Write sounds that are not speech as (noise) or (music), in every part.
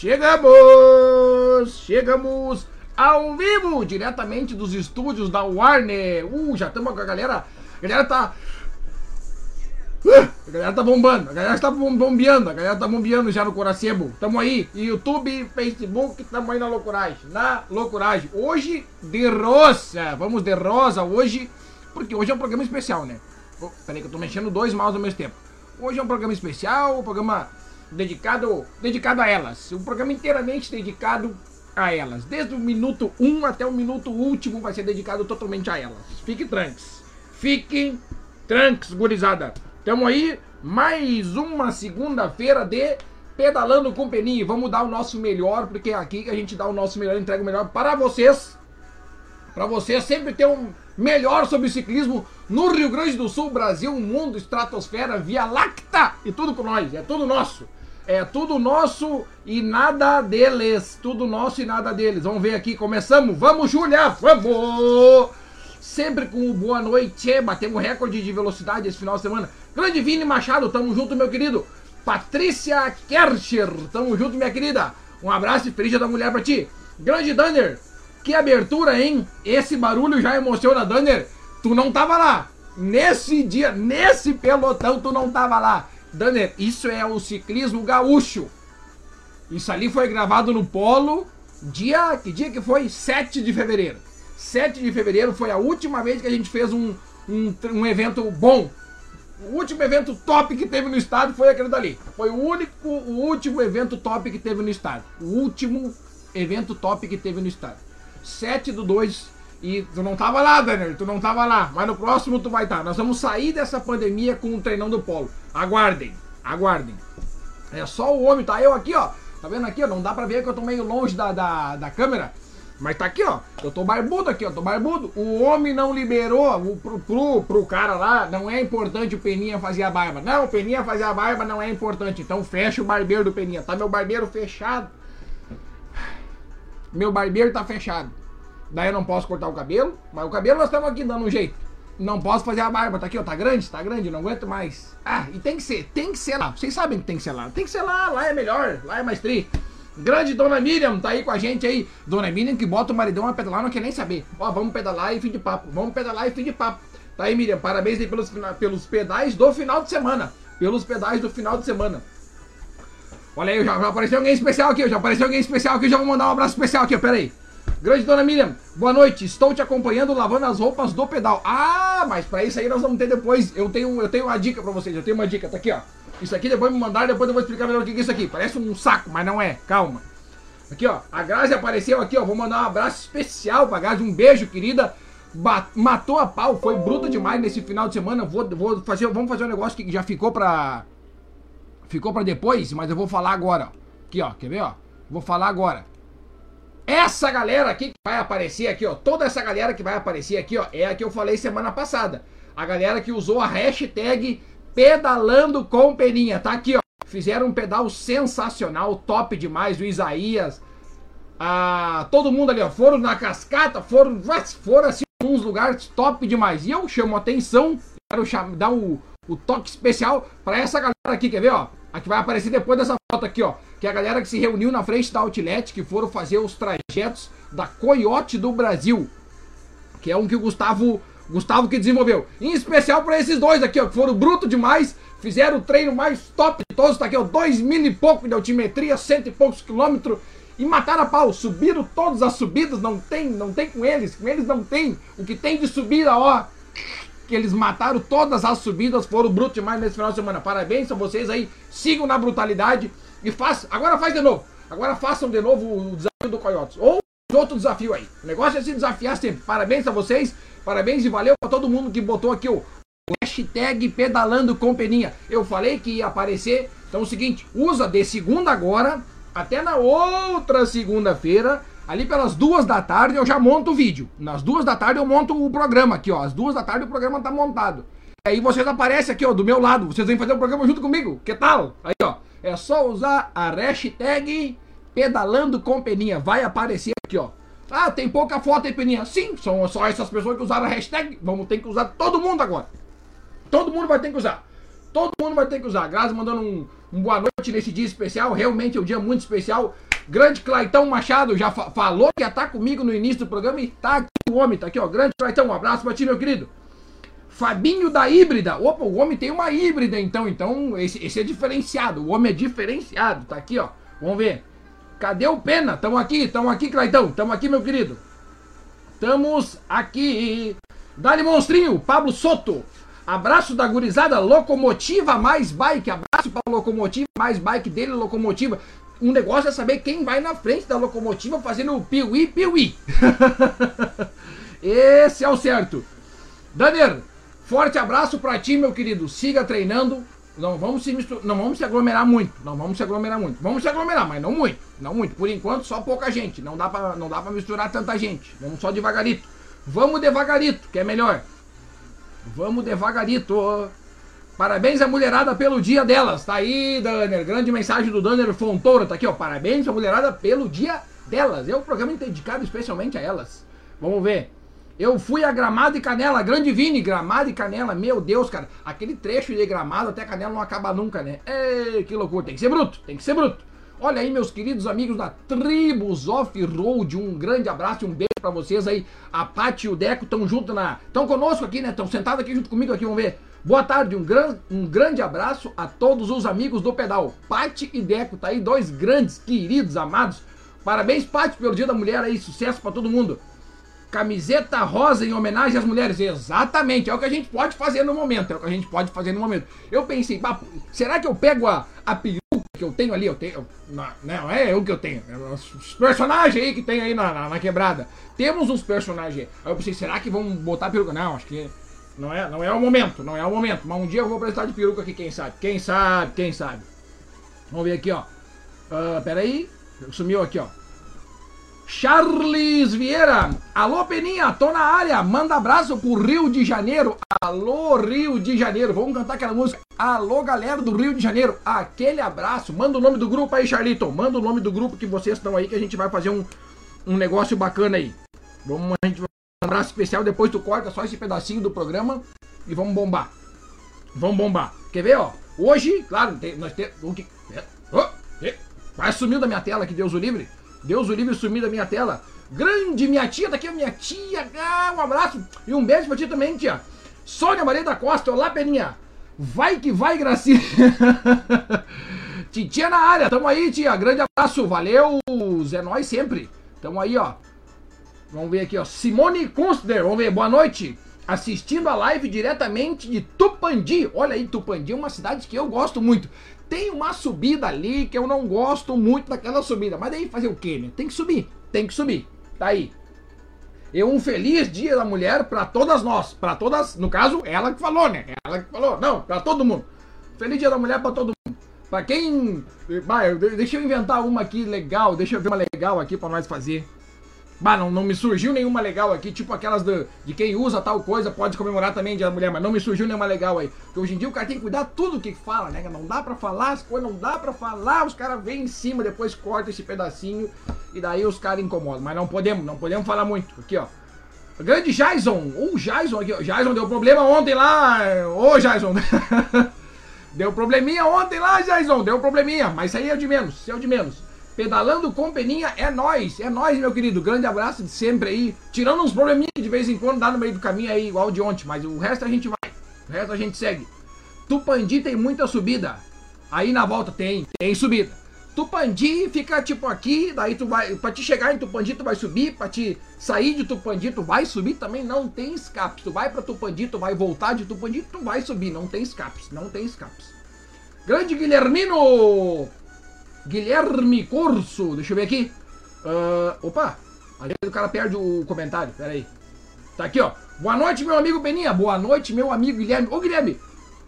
Chegamos! Chegamos ao vivo, diretamente dos estúdios da Warner. Uh, já estamos com a galera. A galera tá. Uh, a galera tá bombando, a galera tá bombeando, a galera tá bombeando já no Coracebo. Tamo aí, YouTube, Facebook, tamo aí na loucuragem, na loucuragem. Hoje de rosa, vamos de rosa hoje, porque hoje é um programa especial, né? Oh, peraí que eu tô mexendo dois mouse ao mesmo tempo. Hoje é um programa especial, um programa dedicado, dedicado a elas. Um programa inteiramente dedicado a elas. Desde o minuto 1 um até o minuto último vai ser dedicado totalmente a elas. Fiquem tranques. Fiquem tranques, gurizada. Tamo aí, mais uma segunda-feira de Pedalando com Peninha. Vamos dar o nosso melhor, porque é aqui que a gente dá o nosso melhor, entrega o melhor para vocês. Para vocês sempre ter um melhor sobre ciclismo no Rio Grande do Sul, Brasil, mundo, estratosfera, Via Lacta e tudo com nós. É tudo nosso. É tudo nosso e nada deles. Tudo nosso e nada deles. Vamos ver aqui, começamos. Vamos, Júlia, vamos! Sempre com o boa noite. Batemos recorde de velocidade esse final de semana. Grande Vini Machado, tamo junto, meu querido. Patrícia Kercher, tamo junto, minha querida. Um abraço e feliz da mulher pra ti. Grande Danner, que abertura, hein? Esse barulho já emociona, Danner. Tu não tava lá. Nesse dia, nesse pelotão, tu não tava lá. Danner, isso é o ciclismo gaúcho. Isso ali foi gravado no Polo, dia. Que dia que foi? 7 de fevereiro. 7 de fevereiro foi a última vez que a gente fez um, um, um evento bom. O último evento top que teve no estado foi aquele dali. Foi o único, o último evento top que teve no estado. O último evento top que teve no estado. 7 do 2 e tu não tava lá, Daniel, tu não tava lá, mas no próximo tu vai estar. Tá. Nós vamos sair dessa pandemia com o treinão do polo. Aguardem, aguardem. É só o homem, tá eu aqui, ó. Tá vendo aqui, ó? Não dá pra ver que eu tô meio longe da, da, da câmera. Mas tá aqui, ó. Eu tô barbudo aqui, ó. Tô barbudo. O homem não liberou o, pro, pro, pro cara lá. Não é importante o Peninha fazer a barba. Não, o Peninha fazer a barba não é importante. Então fecha o barbeiro do Peninha. Tá meu barbeiro fechado. Meu barbeiro tá fechado. Daí eu não posso cortar o cabelo, mas o cabelo nós estamos aqui dando um jeito. Não posso fazer a barba, tá aqui, ó, tá grande, tá grande, não aguento mais. Ah, e tem que ser, tem que ser lá. Vocês sabem que tem que ser lá. Tem que ser lá, lá é melhor, lá é mais tri. Grande Dona Miriam, tá aí com a gente aí. Dona Miriam que bota o maridão a pedalar, não quer nem saber. Ó, vamos pedalar e fim de papo. Vamos pedalar e fim de papo. Tá aí, Miriam, parabéns aí pelos, pelos pedais do final de semana. Pelos pedais do final de semana. Olha aí, já, já apareceu alguém especial aqui, já apareceu alguém especial aqui, já vou mandar um abraço especial aqui, pera aí. Grande Dona Miriam, boa noite. Estou te acompanhando lavando as roupas do pedal. Ah, mas para isso aí nós vamos ter depois. Eu tenho, eu tenho uma dica para vocês. Eu tenho uma dica, tá aqui, ó. Isso aqui depois me mandar, depois eu vou explicar melhor o que é isso aqui. Parece um saco, mas não é. Calma. Aqui, ó. A Grazi apareceu aqui, ó. Vou mandar um abraço especial pra Grazi. Um beijo, querida. Bat matou a pau, foi bruta demais nesse final de semana. Vou, vou fazer, vamos fazer um negócio que já ficou pra. Ficou pra depois, mas eu vou falar agora. Aqui, ó. Quer ver, ó? Vou falar agora. Essa galera aqui que vai aparecer aqui, ó, toda essa galera que vai aparecer aqui, ó, é a que eu falei semana passada. A galera que usou a hashtag pedalando com peninha, tá aqui, ó. Fizeram um pedal sensacional, top demais, o Isaías, a, todo mundo ali, ó, foram na cascata, foram, foram assim, uns lugares top demais. E eu chamo atenção, quero chamar, dar o, o toque especial para essa galera aqui, quer ver, ó? A que vai aparecer depois dessa foto aqui, ó. Que é a galera que se reuniu na frente da Outlet, que foram fazer os trajetos da Coyote do Brasil. Que é um que o Gustavo, Gustavo que desenvolveu. Em especial para esses dois aqui, ó, que foram bruto demais. Fizeram o treino mais top de todos. Tá aqui, ó, dois mil e pouco de altimetria, cento e poucos quilômetros. E mataram a pau, subiram todas as subidas, não tem, não tem com eles, com eles não tem. O que tem de subida, ó, que eles mataram todas as subidas, foram brutos demais nesse final de semana. Parabéns a vocês aí, sigam na brutalidade e façam. Agora faz de novo. Agora façam de novo o desafio do Coyotes. Ou outro desafio aí. O negócio é se desafiar sempre. Parabéns a vocês, parabéns e valeu para todo mundo que botou aqui o hashtag pedalando com peninha. Eu falei que ia aparecer. Então é o seguinte, usa de segunda agora até na outra segunda-feira Ali pelas duas da tarde eu já monto o vídeo. Nas duas da tarde eu monto o programa aqui, ó. Às duas da tarde o programa tá montado. Aí vocês aparecem aqui, ó, do meu lado. Vocês vêm fazer o programa junto comigo. Que tal? Aí, ó. É só usar a hashtag pedalando com peninha. Vai aparecer aqui, ó. Ah, tem pouca foto aí, peninha. Sim, são só essas pessoas que usaram a hashtag. Vamos ter que usar todo mundo agora. Todo mundo vai ter que usar. Todo mundo vai ter que usar. Graças mandando um, um boa noite nesse dia especial. Realmente é um dia muito especial. Grande Claitão Machado já fa falou que ia estar tá comigo no início do programa e tá aqui o homem, tá aqui, ó. Grande Claitão, um abraço pra ti, meu querido. Fabinho da híbrida. Opa, o homem tem uma híbrida, então. Então, esse, esse é diferenciado. O homem é diferenciado. Tá aqui, ó. Vamos ver. Cadê o Pena? Tamo aqui, tamo aqui, Claitão. Tamo aqui, meu querido. Estamos aqui. Dali Monstrinho, Pablo Soto. Abraço da gurizada, locomotiva mais bike. Abraço para locomotiva mais bike dele, locomotiva. Um negócio é saber quem vai na frente da locomotiva fazendo o piuí, piuí. (laughs) Esse é o certo. Daner, forte abraço para ti, meu querido. Siga treinando. Não vamos se mistur... não vamos se aglomerar muito. Não vamos se aglomerar muito. Vamos se aglomerar, mas não muito. Não muito. Por enquanto, só pouca gente. Não dá para não dá para misturar tanta gente. Vamos só devagarito. Vamos devagarito, que é melhor. Vamos devagarito. Parabéns à mulherada pelo dia delas. Tá aí, Danner. Grande mensagem do Danner Fontoura. Tá aqui, ó. Parabéns à mulherada pelo dia delas. É um programa dedicado especialmente a elas. Vamos ver. Eu fui a Gramado e Canela, grande Vini, Gramado e Canela, meu Deus, cara, aquele trecho de Gramado até Canela não acaba nunca, né? Ei, que loucura, tem que ser bruto, tem que ser bruto. Olha aí, meus queridos amigos da Tribus Off-Road, um grande abraço e um beijo para vocês aí. A Paty e o Deco estão junto na. estão conosco aqui, né? Estão sentados aqui junto comigo aqui, vamos ver. Boa tarde, um, gran... um grande abraço a todos os amigos do pedal. Paty e Deco, tá aí, dois grandes, queridos, amados. Parabéns, Paty, pelo Dia da Mulher aí, sucesso para todo mundo. Camiseta rosa em homenagem às mulheres. Exatamente, é o que a gente pode fazer no momento. É o que a gente pode fazer no momento. Eu pensei, será que eu pego a, a peruca que eu tenho ali? Eu tenho. Não, não é eu que eu tenho. É os personagens aí que tem aí na, na, na, quebrada. Temos uns personagens. Aí eu pensei, será que vão botar a peruca? Não, acho que. Não é, não é o momento, não é o momento. Mas um dia eu vou prestar de peruca aqui, quem sabe? Quem sabe, quem sabe? Vamos ver aqui, ó. Uh, peraí. Sumiu aqui, ó. Charles Vieira. Alô, Peninha, tô na área. Manda abraço pro Rio de Janeiro. Alô, Rio de Janeiro. Vamos cantar aquela música. Alô, galera do Rio de Janeiro. Aquele abraço. Manda o nome do grupo aí, Charlito. Manda o nome do grupo que vocês estão aí, que a gente vai fazer um, um negócio bacana aí. Vamos, a gente vai um abraço especial. Depois tu corta só esse pedacinho do programa e vamos bombar. Vamos bombar. Quer ver, ó? Hoje, claro, nós temos. O que. É, oh, é, quase sumiu da minha tela aqui, Deus o livre. Deus o livre sumir da minha tela. Grande minha tia, daqui a minha tia. Ah, um abraço e um beijo pra ti também, tia. Sônia Maria da Costa, olá, Peninha. Vai que vai, Gracinha. (laughs) Titia na área, tamo aí, tia. Grande abraço, valeu. Zé nós sempre. Tamo aí, ó. Vamos ver aqui, ó. Simone Kunstler, vamos ver, boa noite. Assistindo a live diretamente de Tupandi. Olha aí, Tupandi é uma cidade que eu gosto muito. Tem uma subida ali que eu não gosto muito daquela subida. Mas daí fazer o quê, né? Tem que subir, tem que subir. Tá aí. E um feliz dia da mulher para todas nós. para todas, no caso, ela que falou, né? Ela que falou. Não, para todo mundo. Feliz dia da mulher para todo mundo. Pra quem. Vai, deixa eu inventar uma aqui legal. Deixa eu ver uma legal aqui para nós fazer. Bah, não, não me surgiu nenhuma legal aqui, tipo aquelas do, de quem usa tal coisa pode comemorar também da Mulher, mas não me surgiu nenhuma legal aí. Porque hoje em dia o cara tem que cuidar tudo que fala, né? Não dá pra falar as coisas, não dá pra falar, os caras vêm em cima, depois corta esse pedacinho e daí os caras incomodam. Mas não podemos, não podemos falar muito. Aqui, ó. O grande Jason, o Jason aqui, ó. Jason deu problema ontem lá. Ô, Jason. (laughs) deu probleminha ontem lá, Jason, deu probleminha, mas isso aí é o de menos, isso é o de menos. Pedalando com Peninha é nós, é nós, meu querido. Grande abraço de sempre aí. Tirando uns probleminhas de vez em quando dá no meio do caminho aí, igual de ontem, mas o resto a gente vai. O resto a gente segue. Tupandi tem muita subida. Aí na volta tem, tem subida. Tupandi fica tipo aqui, daí tu vai, pra te chegar em Tupandi tu vai subir, pra te sair de Tupandi tu vai subir também, não tem escapes. Tu vai pra Tupandi, tu vai voltar de Tupandi, tu vai subir, não tem escapes, não tem escapes. Grande Guilhermino Guilherme Corso, deixa eu ver aqui. Uh, opa, ali o cara perde o comentário, pera aí. Tá aqui, ó. Boa noite, meu amigo Beninha. Boa noite, meu amigo Guilherme. Ô, Guilherme,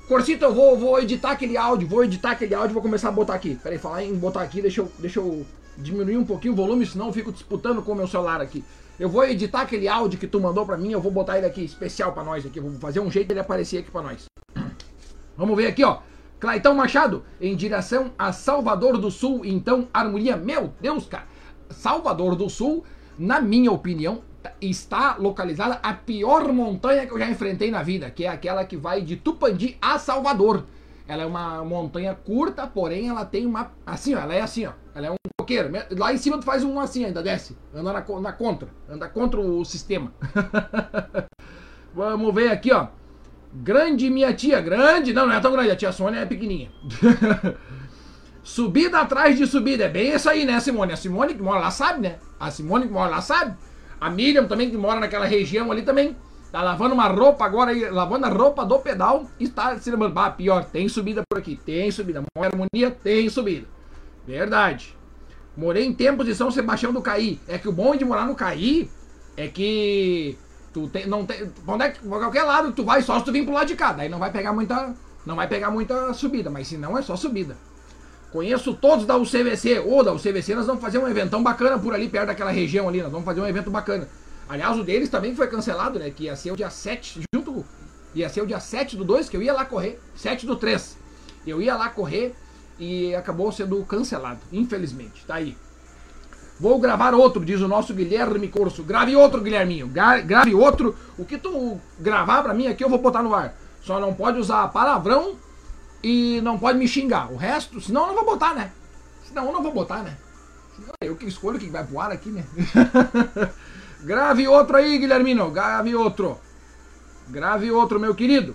Corsito, eu vou, vou editar aquele áudio, vou editar aquele áudio vou começar a botar aqui. Pera aí, falar em botar aqui, deixa eu, deixa eu diminuir um pouquinho o volume, senão eu fico disputando com o meu celular aqui. Eu vou editar aquele áudio que tu mandou pra mim, eu vou botar ele aqui, especial pra nós aqui. Vou fazer um jeito dele aparecer aqui pra nós. Vamos ver aqui, ó. Claitão Machado, em direção a Salvador do Sul. Então, harmonia, meu Deus, cara. Salvador do Sul, na minha opinião, está localizada a pior montanha que eu já enfrentei na vida, que é aquela que vai de Tupandi a Salvador. Ela é uma montanha curta, porém ela tem uma. Assim, ó, ela é assim, ó. Ela é um roqueiro. Lá em cima tu faz um assim ainda, desce. Anda na, na contra. Anda contra o sistema. (laughs) Vamos ver aqui, ó. Grande minha tia, grande. Não, não é tão grande. A tia Sônia é pequenininha. (laughs) subida atrás de subida. É bem isso aí, né, Simone? A Simone que mora lá sabe, né? A Simone que mora lá sabe. A Miriam também, que mora naquela região ali também. Tá lavando uma roupa agora aí, lavando a roupa do pedal e está se lembrando. Ah, pior, tem subida por aqui, tem subida. Mora harmonia, tem subida. Verdade. Morei em tempos de São Sebastião do Caí. É que o bom de morar no Caí é que tu tem, não tem, onde é que, qualquer lado tu vai, só se tu vir pro lado de cá, daí não vai pegar muita, não vai pegar muita subida, mas se não é só subida. Conheço todos da UCVC, ou da UCVC nós vamos fazer um eventão bacana por ali perto daquela região ali, nós vamos fazer um evento bacana. Aliás, o deles também foi cancelado, né, que ia ser o dia 7 junto ia ser o dia 7 do 2 que eu ia lá correr, 7 do 3. Eu ia lá correr e acabou sendo cancelado, infelizmente. Tá aí. Vou gravar outro, diz o nosso Guilherme Corso. Grave outro, Guilherminho. Grave outro. O que tu gravar pra mim aqui eu vou botar no ar. Só não pode usar palavrão e não pode me xingar. O resto, senão eu não vou botar, né? Senão eu não vou botar, né? Senão eu que escolho que vai pro ar aqui, né? (laughs) Grave outro aí, Guilhermino. Grave outro. Grave outro, meu querido.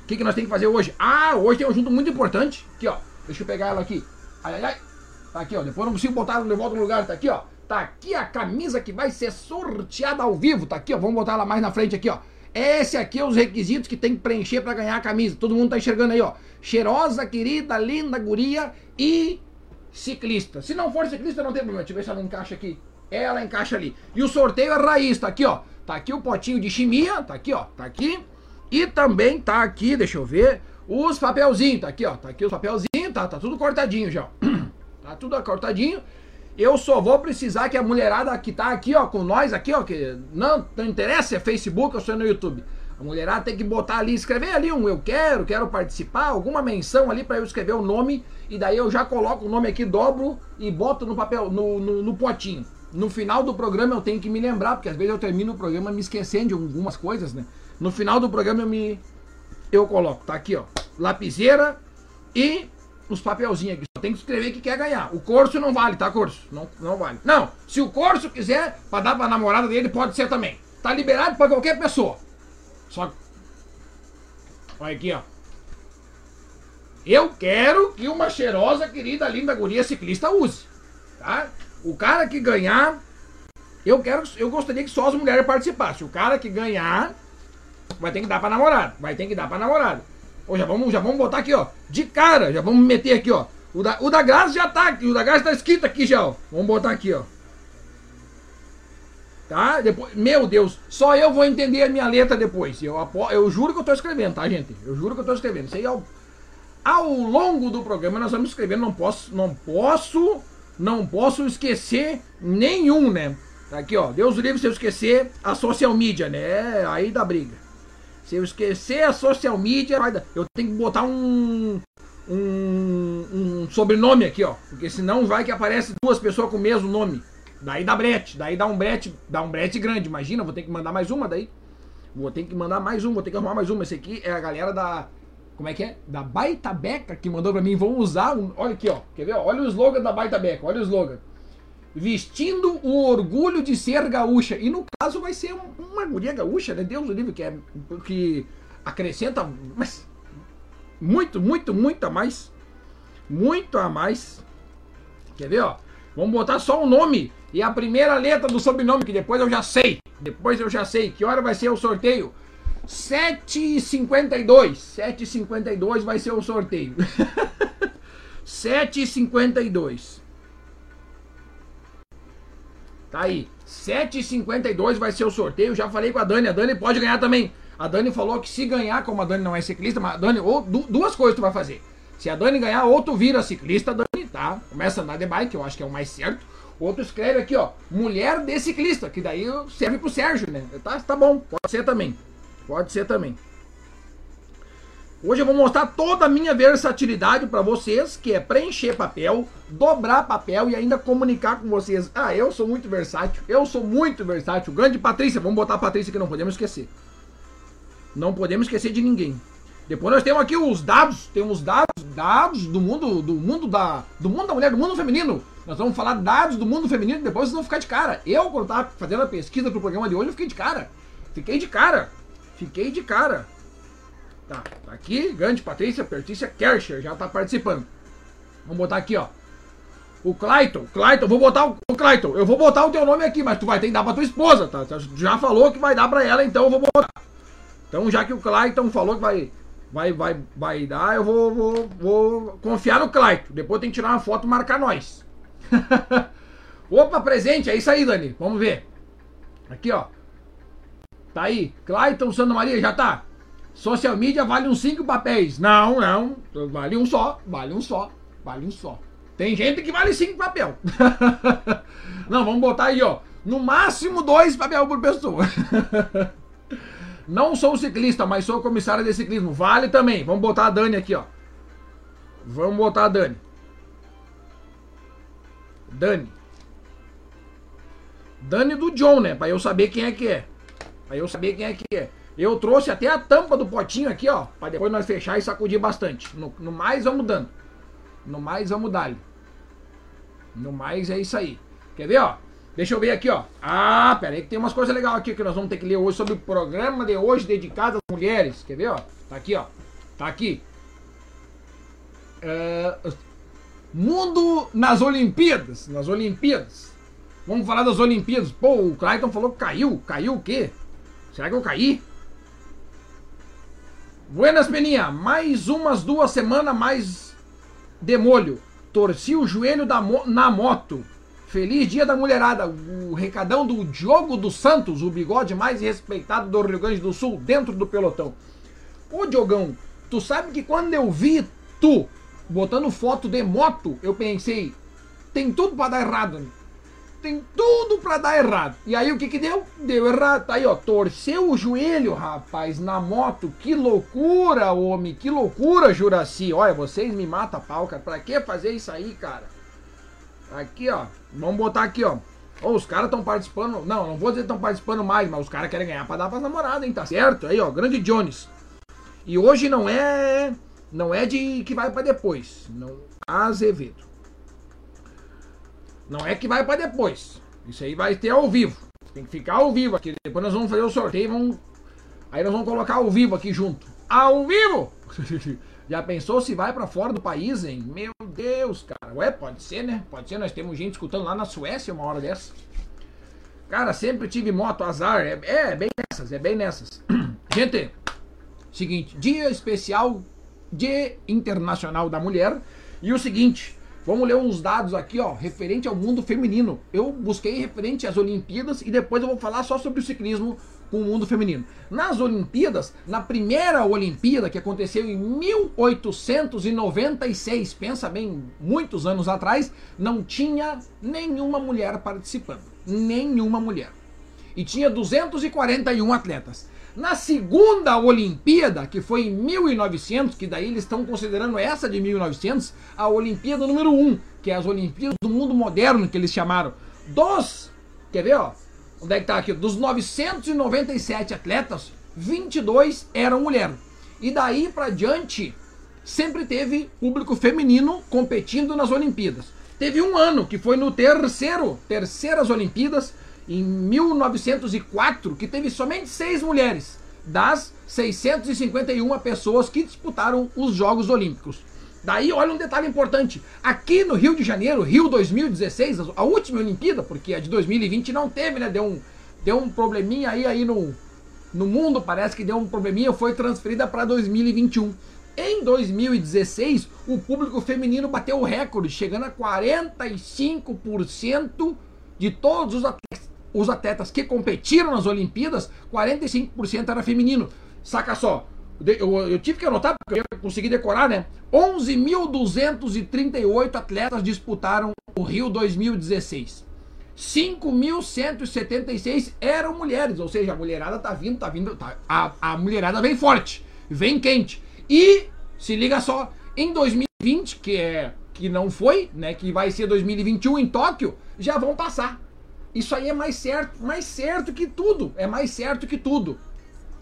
O que, que nós temos que fazer hoje? Ah, hoje tem um junto muito importante. Aqui, ó. Deixa eu pegar ela aqui. Ai, ai, ai. Tá aqui, ó. Depois não consigo botar de volta no lugar. Tá aqui, ó. Tá aqui a camisa que vai ser sorteada ao vivo. Tá aqui, ó. Vamos botar ela mais na frente aqui, ó. Esse aqui é os requisitos que tem que preencher para ganhar a camisa. Todo mundo tá enxergando aí, ó. Cheirosa, querida, linda, guria e ciclista. Se não for ciclista, não tem problema. Deixa eu ver se ela encaixa aqui. Ela encaixa ali. E o sorteio é raiz, tá aqui, ó. Tá aqui o potinho de chimia, tá aqui, ó. Tá aqui. E também tá aqui, deixa eu ver, os papelzinhos, tá aqui, ó. Tá aqui os papelzinhos, tá, tá tudo cortadinho já. (clears throat) Tá tudo cortadinho. Eu só vou precisar que a mulherada que tá aqui, ó, com nós aqui, ó, que não, não interessa é Facebook ou se é no YouTube. A mulherada tem que botar ali, escrever ali um eu quero, quero participar, alguma menção ali para eu escrever o nome e daí eu já coloco o nome aqui, dobro e boto no papel, no, no, no potinho. No final do programa eu tenho que me lembrar, porque às vezes eu termino o programa me esquecendo de algumas coisas, né? No final do programa eu me eu coloco, tá aqui, ó, lapiseira e os papelzinhos aqui. Só tem que escrever que quer ganhar. O curso não vale, tá, curso? Não, não vale. Não, se o curso quiser, para dar pra namorada dele, pode ser também. Tá liberado para qualquer pessoa. Só Olha aqui, ó. Eu quero que uma cheirosa, querida, linda guria ciclista use. Tá? O cara que ganhar, eu quero, eu gostaria que só as mulheres participassem. O cara que ganhar vai ter que dar para namorado, vai ter que dar para namorado. Ou já vamos, já vamos botar aqui, ó. De cara, já vamos meter aqui, ó. O da, o da Graça já tá aqui. O da Graça tá escrito aqui já, ó. Vamos botar aqui, ó. Tá? Depois, meu Deus, só eu vou entender a minha letra depois. Eu, eu juro que eu tô escrevendo, tá, gente? Eu juro que eu tô escrevendo. Isso aí ao, ao longo do programa nós vamos escrevendo. Não posso, não posso, não posso esquecer nenhum, né? Tá aqui, ó. Deus livre se eu esquecer a social media, né? Aí dá briga. Se eu esquecer a social media, eu tenho que botar um, um, um sobrenome aqui, ó. Porque senão vai que aparece duas pessoas com o mesmo nome. Daí dá brete, daí dá um brete, dá um brete grande. Imagina, vou ter que mandar mais uma daí. Vou ter que mandar mais uma, vou ter que arrumar mais uma. Esse aqui é a galera da. Como é que é? Da Baita Beca que mandou pra mim. Vão usar. Um, olha aqui, ó. Quer ver? Olha o slogan da Baita Beca. Olha o slogan vestindo o orgulho de ser gaúcha. E no caso vai ser uma guria gaúcha, né? Deus o livre, que, é, que acrescenta mas, muito, muito, muito a mais. Muito a mais. Quer ver, ó? Vamos botar só o nome e a primeira letra do sobrenome, que depois eu já sei. Depois eu já sei. Que hora vai ser o sorteio? 7h52. 7h52 vai ser o sorteio. (laughs) 7h52. Tá aí. 7,52 vai ser o sorteio. Já falei com a Dani. A Dani pode ganhar também. A Dani falou que se ganhar, como a Dani não é ciclista, mas a Dani, ou duas coisas tu vai fazer. Se a Dani ganhar, ou tu vira ciclista, Dani, tá? Começa a andar de bike, eu acho que é o mais certo. Outro escreve aqui, ó, mulher de ciclista, que daí serve pro Sérgio, né? Tá, tá bom, pode ser também. Pode ser também. Hoje eu vou mostrar toda a minha versatilidade para vocês, que é preencher papel, dobrar papel e ainda comunicar com vocês. Ah, eu sou muito versátil, eu sou muito versátil. Grande Patrícia, vamos botar a Patrícia que não podemos esquecer. Não podemos esquecer de ninguém. Depois nós temos aqui os dados, temos dados, dados do mundo, do mundo da, do mundo da mulher, do mundo feminino. Nós vamos falar dados do mundo feminino, depois vocês vão ficar de cara. Eu, quando tava fazendo a pesquisa pro programa de hoje, eu fiquei de cara. Fiquei de cara. Fiquei de cara. Tá, tá aqui, grande Patrícia, Patrícia Kercher, já tá participando. Vamos botar aqui, ó. O Clayton, Clayton, vou botar o, o Clayton, eu vou botar o teu nome aqui, mas tu vai ter que dar pra tua esposa, tá? Já falou que vai dar pra ela, então eu vou botar. Então, já que o Clayton falou que vai, vai, vai, vai dar, eu vou, vou, vou confiar no Clayton. Depois tem que tirar uma foto e marcar nós. (laughs) Opa, presente, é isso aí, Dani. Vamos ver. Aqui, ó. Tá aí. Clayton Santa Maria, já tá. Social media vale uns cinco papéis. Não, não. Vale um só. Vale um só. Vale um só. Tem gente que vale cinco papel. (laughs) Não, vamos botar aí, ó. No máximo dois papel por pessoa. (laughs) Não sou ciclista, mas sou comissária de ciclismo. Vale também. Vamos botar a Dani aqui, ó. Vamos botar a Dani. Dani. Dani do John, né? Pra eu saber quem é que é. Pra eu saber quem é que é. Eu trouxe até a tampa do potinho aqui, ó. Pra depois nós fechar e sacudir bastante. No, no mais, vamos dando. No mais, vamos dar. No mais é isso aí. Quer ver, ó? Deixa eu ver aqui, ó. Ah, pera aí que tem umas coisas legais aqui que nós vamos ter que ler hoje sobre o programa de hoje dedicado às mulheres. Quer ver, ó? Tá aqui, ó. Tá aqui. Uh, mundo nas Olimpíadas. Nas Olimpíadas. Vamos falar das Olimpíadas. Pô, o Clayton falou que caiu. Caiu o quê? Será que eu caí? Buenas, Peninha. Mais umas duas semanas mais de molho. Torci o joelho mo na moto. Feliz dia da mulherada. O recadão do Diogo dos Santos, o bigode mais respeitado do Rio Grande do Sul, dentro do pelotão. Ô Diogão, tu sabe que quando eu vi tu botando foto de moto, eu pensei, tem tudo para dar errado tem tudo para dar errado. E aí o que que deu? Deu errado. Aí, ó, torceu o joelho, rapaz, na moto. Que loucura, homem, que loucura, Juraci. Olha, vocês me matam pau, cara. Pra que fazer isso aí, cara? Aqui, ó, vamos botar aqui, ó. Oh, os caras estão participando. Não, não vou dizer que estão participando mais, mas os caras querem ganhar pra dar pras namoradas, hein? Tá certo? Aí, ó, grande Jones. E hoje não é. Não é de que vai para depois. Não. Azevedo. Não é que vai para depois. Isso aí vai ter ao vivo. Tem que ficar ao vivo aqui. Depois nós vamos fazer o sorteio. Vamos... Aí nós vamos colocar ao vivo aqui junto. Ao vivo! (laughs) Já pensou se vai para fora do país, hein? Meu Deus, cara. Ué, pode ser, né? Pode ser. Nós temos gente escutando lá na Suécia uma hora dessa. Cara, sempre tive moto, azar. É, é bem nessas, é bem nessas. (clears throat) Gente, seguinte. Dia especial de Internacional da Mulher. E o seguinte. Vamos ler uns dados aqui, ó, referente ao mundo feminino. Eu busquei referente às Olimpíadas e depois eu vou falar só sobre o ciclismo com o mundo feminino. Nas Olimpíadas, na primeira Olimpíada que aconteceu em 1896, pensa bem, muitos anos atrás, não tinha nenhuma mulher participando, nenhuma mulher. E tinha 241 atletas. Na segunda Olimpíada, que foi em 1900, que daí eles estão considerando essa de 1900, a Olimpíada número 1, que é as Olimpíadas do mundo moderno, que eles chamaram. Dos, quer ver, ó? Onde é que tá aqui? Dos 997 atletas, 22 eram mulheres. E daí para diante, sempre teve público feminino competindo nas Olimpíadas. Teve um ano que foi no terceiro, terceiras Olimpíadas, em 1904 que teve somente seis mulheres das 651 pessoas que disputaram os Jogos Olímpicos. Daí, olha um detalhe importante. Aqui no Rio de Janeiro, Rio 2016, a última Olimpíada, porque a de 2020 não teve, né? Deu um, deu um probleminha aí, aí no, no mundo, parece que deu um probleminha, foi transferida para 2021. Em 2016, o público feminino bateu o recorde, chegando a 45% de todos os atletas os atletas que competiram nas Olimpíadas, 45% era feminino. Saca só, eu, eu, tive que anotar porque eu consegui decorar, né? 11.238 atletas disputaram o Rio 2016. 5.176 eram mulheres, ou seja, a mulherada tá vindo, tá vindo, tá, a, a mulherada vem forte, vem quente. E se liga só, em 2020, que é que não foi, né, que vai ser 2021 em Tóquio, já vão passar isso aí é mais certo, mais certo que tudo. É mais certo que tudo.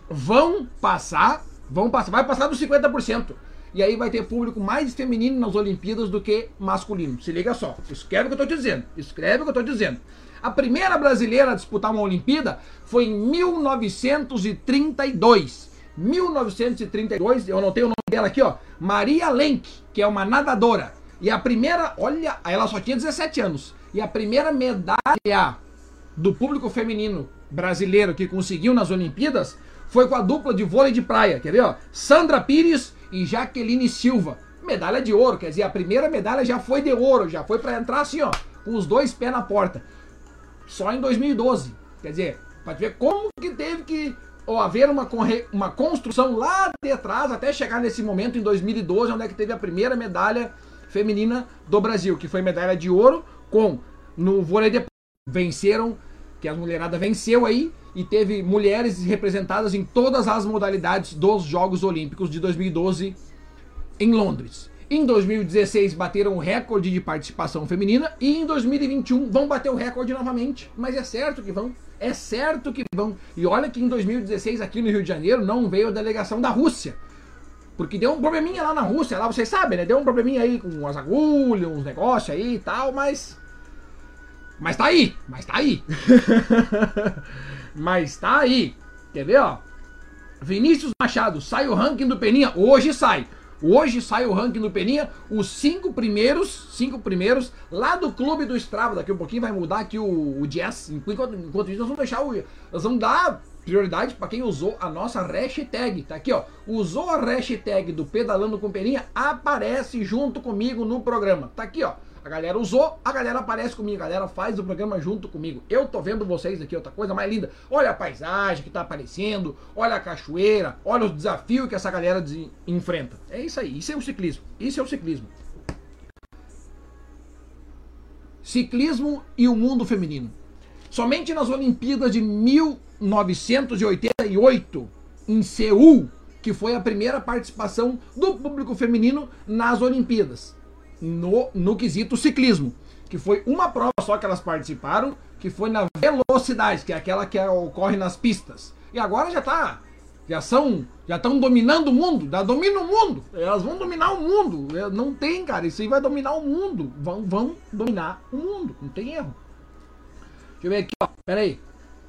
Vão passar, vão passar, vai passar dos 50%. e aí vai ter público mais feminino nas Olimpíadas do que masculino. Se liga só, escreve o que eu tô dizendo, escreve o que eu tô dizendo. A primeira brasileira a disputar uma Olimpíada foi em 1932. 1932, eu anotei o nome dela aqui, ó, Maria Lenk, que é uma nadadora. E a primeira, olha, ela só tinha 17 anos. E a primeira medalha do público feminino brasileiro que conseguiu nas Olimpíadas foi com a dupla de vôlei de praia, quer ver, ó? Sandra Pires e Jaqueline Silva. Medalha de ouro, quer dizer, a primeira medalha já foi de ouro, já foi para entrar assim, ó, com os dois pés na porta. Só em 2012. Quer dizer, para ver como que teve que haver uma, uma construção lá de trás até chegar nesse momento em 2012, onde é que teve a primeira medalha feminina do Brasil, que foi medalha de ouro com no vôlei de venceram, que a mulherada venceu aí e teve mulheres representadas em todas as modalidades dos Jogos Olímpicos de 2012 em Londres. Em 2016 bateram o recorde de participação feminina e em 2021 vão bater o recorde novamente. Mas é certo que vão. É certo que vão. E olha que em 2016 aqui no Rio de Janeiro não veio a delegação da Rússia. Porque deu um probleminha lá na Rússia, lá vocês sabem, né? Deu um probleminha aí com as agulhas, uns negócios aí e tal, mas. Mas tá aí! Mas tá aí! (laughs) mas tá aí! Quer ver, ó? Vinícius Machado, sai o ranking do Peninha? Hoje sai. Hoje sai o ranking do Peninha, os cinco primeiros, cinco primeiros lá do clube do Strava. Daqui a um pouquinho vai mudar aqui o, o Jazz. Enquanto, enquanto isso, nós vamos deixar o. Nós vamos dar prioridade para quem usou a nossa hashtag. Tá aqui, ó. Usou a hashtag do Pedalando com Peninha, aparece junto comigo no programa. Tá aqui, ó. A galera usou, a galera aparece comigo, a galera faz o programa junto comigo. Eu tô vendo vocês aqui, outra coisa mais linda. Olha a paisagem que tá aparecendo, olha a cachoeira, olha os desafios que essa galera enfrenta. É isso aí, isso é o ciclismo. Isso é o ciclismo. Ciclismo e o mundo feminino. Somente nas Olimpíadas de 1988, em Seul, que foi a primeira participação do público feminino nas Olimpíadas no, no quesito ciclismo. Que foi uma prova só que elas participaram, que foi na velocidade, que é aquela que ocorre nas pistas. E agora já tá. Já são. Já estão dominando o mundo. Já dominam o mundo. Elas vão dominar o mundo. É, não tem, cara. Isso aí vai dominar o mundo. Vão, vão dominar o mundo. Não tem erro. Deixa eu ver aqui, ó. Pera aí.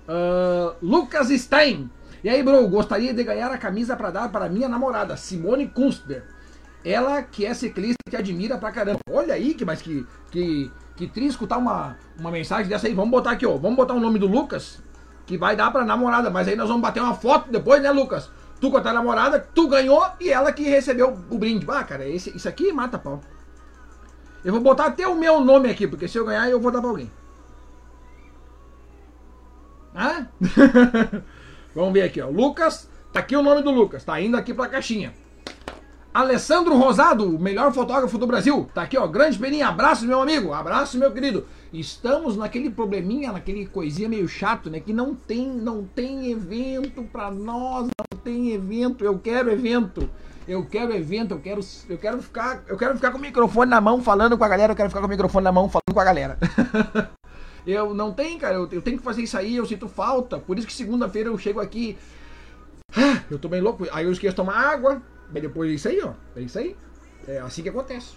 Uh, Lucas Stein. E aí, bro, gostaria de ganhar a camisa para dar para minha namorada, Simone Kunstler. Ela que é ciclista que admira pra caramba. Olha aí, que mas que que que triste escutar uma, uma mensagem dessa aí. Vamos botar aqui, ó. Vamos botar o nome do Lucas, que vai dar pra namorada. Mas aí nós vamos bater uma foto depois, né, Lucas? Tu com a tua namorada, tu ganhou e ela que recebeu o brinde. Ah, cara, esse, isso aqui mata pau. Eu vou botar até o meu nome aqui, porque se eu ganhar eu vou dar pra alguém. (laughs) Vamos ver aqui, ó. Lucas, tá aqui o nome do Lucas, tá indo aqui pra caixinha. Alessandro Rosado, o melhor fotógrafo do Brasil. Tá aqui, ó. Grande peninha. Abraço, meu amigo. Abraço, meu querido. Estamos naquele probleminha, naquele coisinha meio chato, né? Que não tem, não tem evento pra nós, não tem evento. Eu quero evento. Eu quero evento, eu quero, eu quero ficar, eu quero ficar com o microfone na mão falando com a galera, eu quero ficar com o microfone na mão falando com a galera. (laughs) eu não tenho, cara, eu, eu tenho que fazer isso aí, eu sinto falta. Por isso que segunda-feira eu chego aqui, eu tô bem louco, aí eu esqueço de tomar água, Bem, depois é isso aí, ó. É isso aí. É assim que acontece.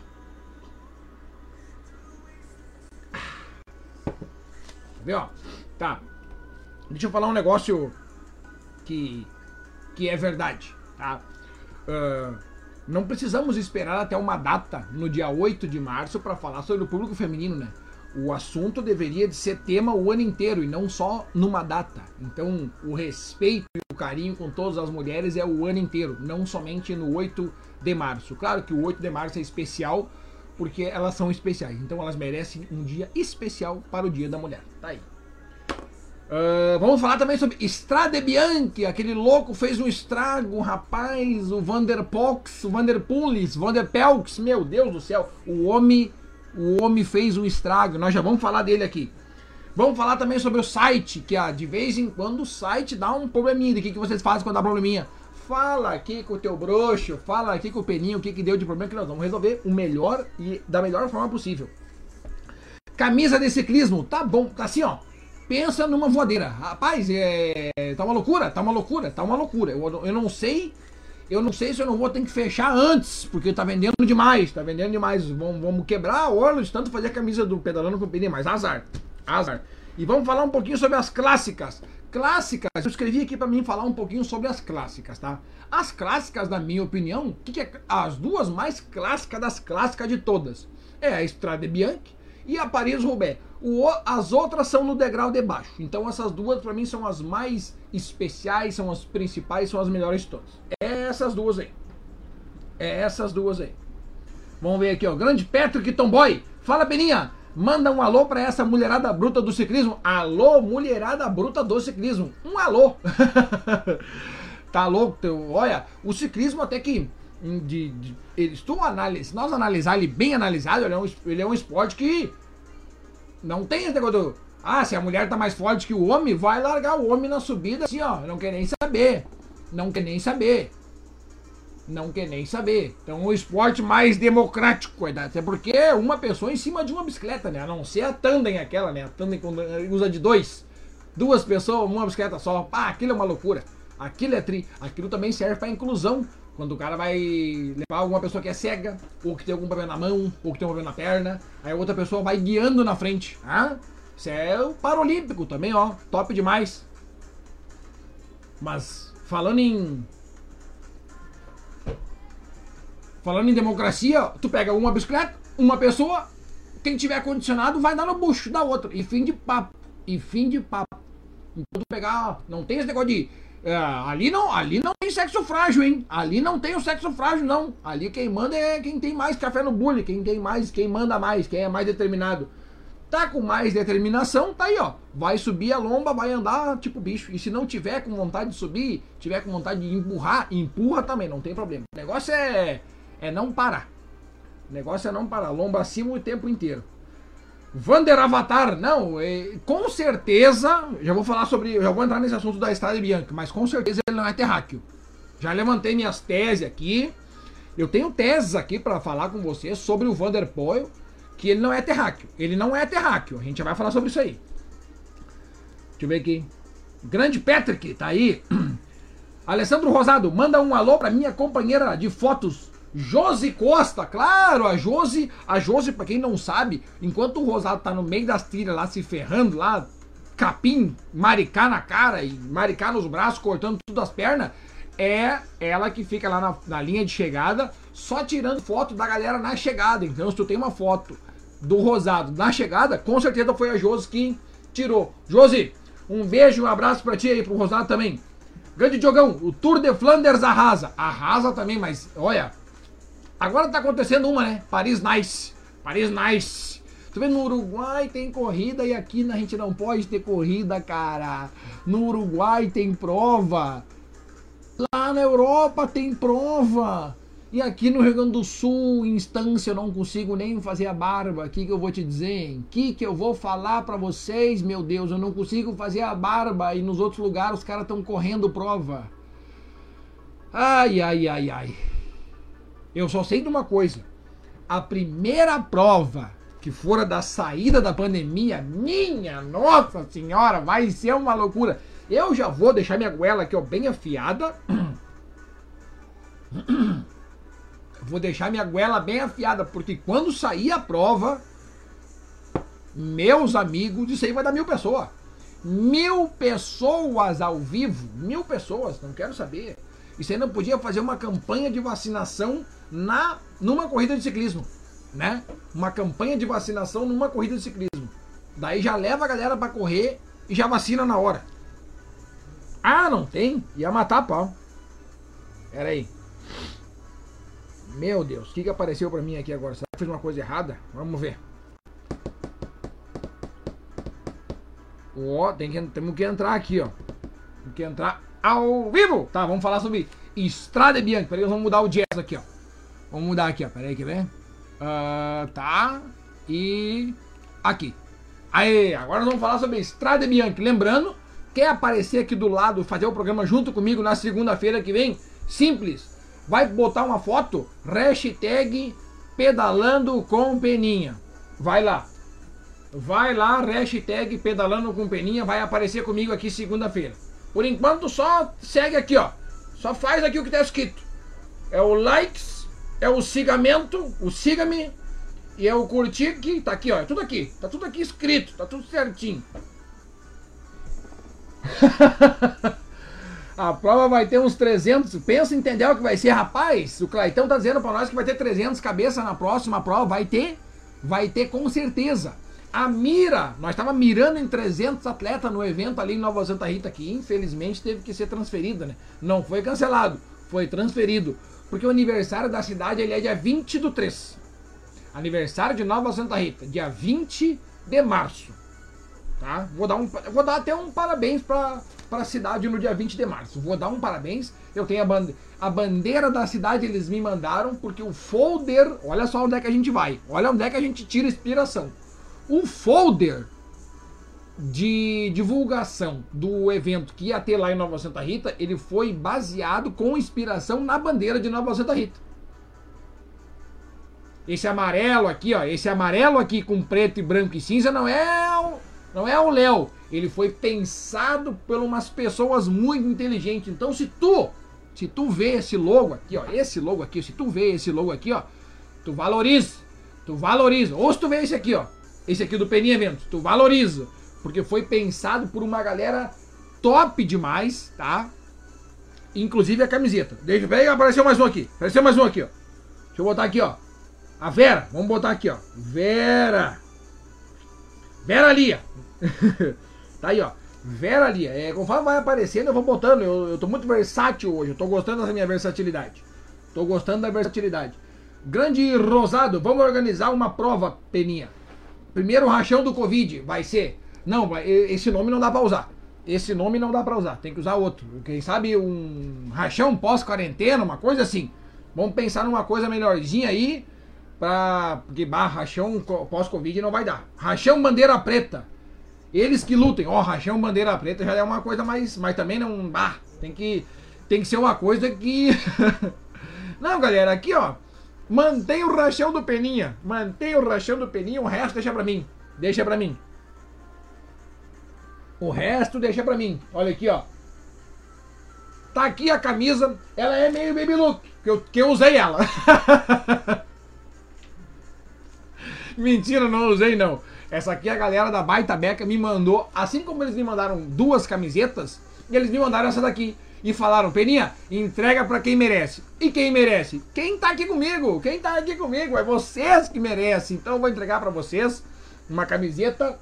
Ó. Tá. Deixa eu falar um negócio que, que é verdade, tá? Uh, não precisamos esperar até uma data no dia 8 de março para falar sobre o público feminino, né? O assunto deveria de ser tema o ano inteiro e não só numa data. Então, o respeito e o carinho com todas as mulheres é o ano inteiro, não somente no 8 de março. Claro que o 8 de março é especial porque elas são especiais, então elas merecem um dia especial para o Dia da Mulher. Tá aí. Uh, vamos falar também sobre Strade Bianchi, aquele louco fez um estrago, rapaz, o Vanderpox, o Vanderpulis, Vanderpelks, meu Deus do céu, o homem o homem fez um estrago. Nós já vamos falar dele aqui. Vamos falar também sobre o site, que ah, de vez em quando o site dá um probleminha. O que, que vocês fazem quando dá probleminha? Fala aqui com o teu broxo, fala aqui com o peninho o que, que deu de problema que nós vamos resolver o melhor e da melhor forma possível. Camisa de ciclismo, tá bom, tá assim ó. Pensa numa voadeira. Rapaz, é, tá uma loucura, tá uma loucura, tá uma loucura. Eu, eu não sei Eu não sei se eu não vou ter que fechar antes, porque tá vendendo demais, tá vendendo demais. Vamos, vamos quebrar a orla de tanto fazer a camisa do pedalando com pneu, mas azar. Azar. E vamos falar um pouquinho sobre as clássicas. Clássicas, eu escrevi aqui para mim falar um pouquinho sobre as clássicas, tá? As clássicas, na minha opinião, que, que é as duas mais clássicas das clássicas de todas? É a Strade Bianchi e a Paris-Roubaix. As outras são no degrau de baixo. Então essas duas para mim são as mais especiais, são as principais, são as melhores de todas. É essas duas aí. É essas duas aí. Vamos ver aqui, ó. Grande Patrick Tomboy. Fala, Peninha. Manda um alô para essa mulherada bruta do ciclismo. Alô, mulherada bruta do ciclismo. Um alô. (laughs) tá louco? Olha, o ciclismo até que. Hum, de, de, tu analisa, se nós analisar ele bem analisado, ele é, um, ele é um esporte que não tem esse negócio do. Ah, se a mulher tá mais forte que o homem, vai largar o homem na subida assim, ó. Não quer nem saber. Não quer nem saber não quer nem saber. Então, o esporte mais democrático, até porque é uma pessoa em cima de uma bicicleta, né? A não ser a tandem aquela, né? A tandem usa de dois. Duas pessoas, uma bicicleta só. Ah, aquilo é uma loucura. Aquilo é tri. Aquilo também serve para inclusão. Quando o cara vai levar alguma pessoa que é cega, ou que tem algum problema na mão, ou que tem um problema na perna, aí outra pessoa vai guiando na frente. Ah? Isso é o Paralímpico também, ó. Top demais. Mas, falando em Falando em democracia, tu pega uma bicicleta, uma pessoa, quem tiver condicionado vai dar no bucho da outra. E fim de papo. E fim de papo. Então tu pegar. Não tem esse negócio de. É, ali não, ali não tem sexo frágil, hein? Ali não tem o sexo frágil, não. Ali quem manda é quem tem mais café no bule, quem tem mais, quem manda mais, quem é mais determinado. Tá com mais determinação, tá aí, ó. Vai subir a lomba, vai andar tipo bicho. E se não tiver com vontade de subir, tiver com vontade de empurrar, empurra também, não tem problema. O negócio é é não parar. O negócio é não parar. Lomba acima o tempo inteiro. Vander Avatar, não, é, com certeza, já vou falar sobre, já vou entrar nesse assunto da Estrada Bianca, mas com certeza ele não é terráqueo. Já levantei minhas teses aqui. Eu tenho teses aqui para falar com vocês sobre o Vander Poel, que ele não é terráqueo. Ele não é terráqueo. A gente já vai falar sobre isso aí. Deixa eu ver aqui. Grande Patrick, tá aí. (clears throat) Alessandro Rosado, manda um alô para minha companheira de fotos Josi Costa, claro, a Josi, a Josi, para quem não sabe, enquanto o Rosado tá no meio das trilhas lá se ferrando lá, capim, maricá na cara e maricá nos braços, cortando tudo as pernas, é ela que fica lá na, na, linha de chegada, só tirando foto da galera na chegada. Então, se tu tem uma foto do Rosado na chegada, com certeza foi a Josi que tirou. Josi, um beijo, um abraço para ti aí, pro Rosado também. Grande Diogão, o Tour de Flanders arrasa. Arrasa também, mas olha, Agora tá acontecendo uma, né? Paris Nice. Paris Nice. Tu vê, no Uruguai tem corrida e aqui a gente não pode ter corrida, cara. No Uruguai tem prova. Lá na Europa tem prova. E aqui no Rio Grande do Sul, instância, eu não consigo nem fazer a barba. O que, que eu vou te dizer? O que, que eu vou falar para vocês, meu Deus? Eu não consigo fazer a barba e nos outros lugares os caras estão correndo prova. Ai, ai, ai, ai. Eu só sei de uma coisa. A primeira prova que fora da saída da pandemia, minha nossa senhora, vai ser uma loucura. Eu já vou deixar minha goela aqui ó, bem afiada. (clears throat) Vou deixar minha goela bem afiada, porque quando sair a prova, meus amigos, isso aí vai dar mil pessoas. Mil pessoas ao vivo, mil pessoas, não quero saber. Isso aí não podia fazer uma campanha de vacinação na numa corrida de ciclismo, né? Uma campanha de vacinação numa corrida de ciclismo. Daí já leva a galera para correr e já vacina na hora. Ah, não tem? Ia matar a pau. Pera aí. Meu Deus, o que, que apareceu para mim aqui agora? Será que fiz uma coisa errada? Vamos ver. Ó, tem que, temos que entrar aqui, ó. Tem que entrar ao vivo. Tá, vamos falar sobre Estrada Bianca. Peraí, vamos mudar o jazz aqui, ó. Vamos mudar aqui, ó. Pera aí, quer ver? Uh, tá. E. Aqui. Aí, agora nós vamos falar sobre Estrada Bianchi. Lembrando, quer aparecer aqui do lado, fazer o programa junto comigo na segunda-feira que vem? Simples. Vai botar uma foto, hashtag pedalando com peninha. Vai lá. Vai lá, hashtag pedalando com peninha, vai aparecer comigo aqui segunda-feira. Por enquanto, só segue aqui, ó. Só faz aqui o que tá escrito. é o likes, é o sigamento, o siga-me e é o curtir que tá aqui, ó, é tudo aqui, tá tudo aqui escrito, tá tudo certinho. (laughs) A prova vai ter uns 300. Pensa em entender o que vai ser, rapaz. O Claitão tá dizendo para nós que vai ter 300 cabeças na próxima prova. Vai ter, vai ter com certeza. A mira, nós estava mirando em 300 atletas no evento ali em Nova Santa Rita, que infelizmente teve que ser transferida, né? Não foi cancelado, foi transferido. Porque o aniversário da cidade ele é dia 20 do 3. Aniversário de Nova Santa Rita, dia 20 de março. Tá? Vou dar, um, vou dar até um parabéns para a cidade no dia 20 de março. Vou dar um parabéns. Eu tenho a, bande a bandeira da cidade, eles me mandaram, porque o folder. Olha só onde é que a gente vai. Olha onde é que a gente tira inspiração. O folder de divulgação do evento que ia ter lá em Nova Santa Rita, ele foi baseado com inspiração na bandeira de Nova Santa Rita. Esse amarelo aqui, ó, esse amarelo aqui com preto e branco e cinza não é o, não é o Léo. Ele foi pensado por umas pessoas muito inteligentes. Então, se tu, se tu vê esse logo aqui, ó, esse logo aqui, se tu vê esse logo aqui, ó, tu valoriza, tu valoriza. Ou se tu vê esse aqui, ó, esse aqui do Peninha Eventos, tu valoriza, porque foi pensado por uma galera top demais, tá? Inclusive a camiseta. Deixa ver, apareceu mais um aqui. Apareceu mais um aqui, ó. Deixa eu botar aqui, ó. A Vera, vamos botar aqui, ó. Vera. Vera Lia. (laughs) tá aí, ó. Vera Lia. É, conforme vai aparecendo, eu vou botando. Eu, eu tô muito versátil hoje. Eu tô gostando dessa minha versatilidade. Tô gostando da versatilidade. Grande Rosado, vamos organizar uma prova, Peninha. Primeiro rachão do Covid vai ser. Não, esse nome não dá pra usar. Esse nome não dá pra usar. Tem que usar outro. Quem sabe um rachão pós-quarentena, uma coisa assim. Vamos pensar numa coisa melhorzinha aí. Pra. Porque bah, rachão pós-Covid não vai dar. Rachão bandeira preta. Eles que lutem. Ó, oh, rachão bandeira preta já é uma coisa mais. Mas também não. Bah, tem que. Tem que ser uma coisa que. (laughs) não, galera, aqui ó. Mantém o rachão do Peninha. Mantém o rachão do Peninha, o resto deixa pra mim. Deixa pra mim. O resto deixa pra mim. Olha aqui, ó. Tá aqui a camisa. Ela é meio baby look. Que eu, que eu usei ela. (laughs) Mentira, não usei não. Essa aqui a galera da Baita Beca me mandou. Assim como eles me mandaram duas camisetas, eles me mandaram essa daqui e falaram: Peninha, entrega para quem merece. E quem merece? Quem tá aqui comigo? Quem tá aqui comigo? É vocês que merecem. Então eu vou entregar para vocês uma camiseta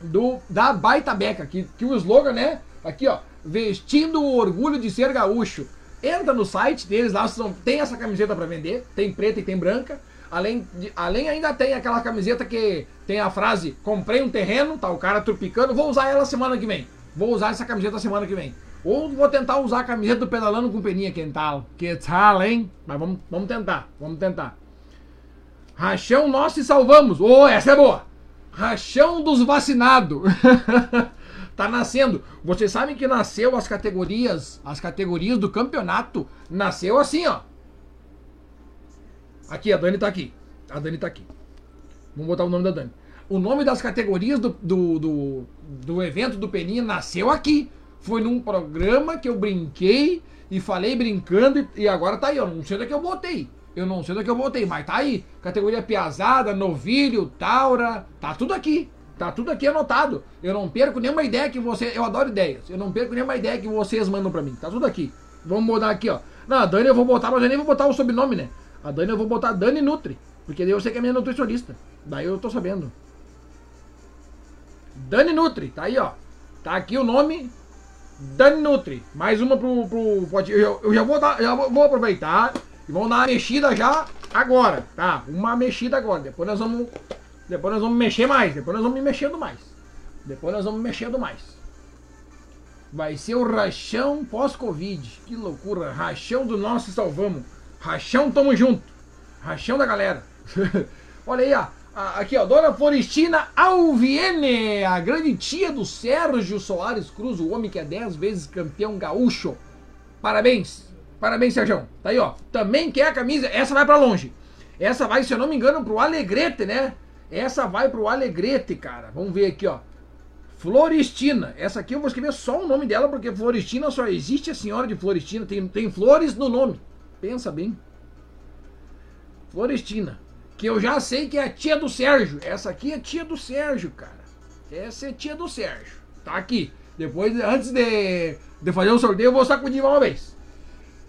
do da Baita Beca, que, que o slogan, né? Aqui, ó, vestindo o orgulho de ser gaúcho. Entra no site deles lá, tem essa camiseta para vender, tem preta e tem branca. Além, de, além ainda tem aquela camiseta que tem a frase comprei um terreno, tá o cara tropicando, vou usar ela semana que vem. Vou usar essa camiseta semana que vem. Ou vou tentar usar a camiseta do Pedalando com Peninha, que tal? Que tal, hein? Mas vamos, vamos tentar, vamos tentar. Rachão nós se salvamos. Ô, oh, essa é boa. Rachão dos vacinados. (laughs) tá nascendo. Vocês sabem que nasceu as categorias, as categorias do campeonato, nasceu assim, ó. Aqui, a Dani tá aqui. A Dani tá aqui. Vamos botar o nome da Dani. O nome das categorias do, do, do, do evento do Peninha nasceu aqui. Foi num programa que eu brinquei e falei brincando e, e agora tá aí, eu não sei onde é que eu botei. Eu não sei onde é que eu botei, mas tá aí. Categoria Piazada, Novilho, Taura, tá tudo aqui. Tá tudo aqui anotado. Eu não perco nenhuma ideia que você. Eu adoro ideias. Eu não perco nenhuma ideia que vocês mandam pra mim. Tá tudo aqui. Vamos mudar aqui, ó. Não, a Dani eu vou botar, mas eu nem vou botar o sobrenome, né? A Dani eu vou botar Dani Nutri. Porque daí eu sei que é minha nutricionista. Daí eu tô sabendo. Dani Nutri, tá aí, ó. Tá aqui o nome Dani Nutri. Mais uma pro. pro eu, eu já vou dar, já vou, vou aproveitar e vamos dar uma mexida já agora, tá? Uma mexida agora. Depois nós vamos. Depois nós vamos mexer mais. Depois nós vamos mexendo mais. Depois nós vamos mexendo mais. Vai ser o rachão pós-Covid. Que loucura. Rachão do nosso salvamos. Rachão tamo junto. Rachão da galera. (laughs) Olha aí, ó. Aqui, ó, Dona Florestina Alviene, a grande tia do Sérgio Soares Cruz, o homem que é 10 vezes campeão gaúcho. Parabéns, parabéns, Sérgio. Tá aí, ó. Também quer a camisa, essa vai para longe. Essa vai, se eu não me engano, pro Alegrete, né? Essa vai pro Alegrete, cara. Vamos ver aqui, ó. Florestina. Essa aqui eu vou escrever só o nome dela, porque Florestina só existe a senhora de Florestina. Tem, tem flores no nome. Pensa bem. Florestina. Que eu já sei que é a tia do Sérgio. Essa aqui é tia do Sérgio, cara. Essa é tia do Sérgio. Tá aqui. Depois, antes de, de fazer o sorteio, eu vou sacudir uma vez.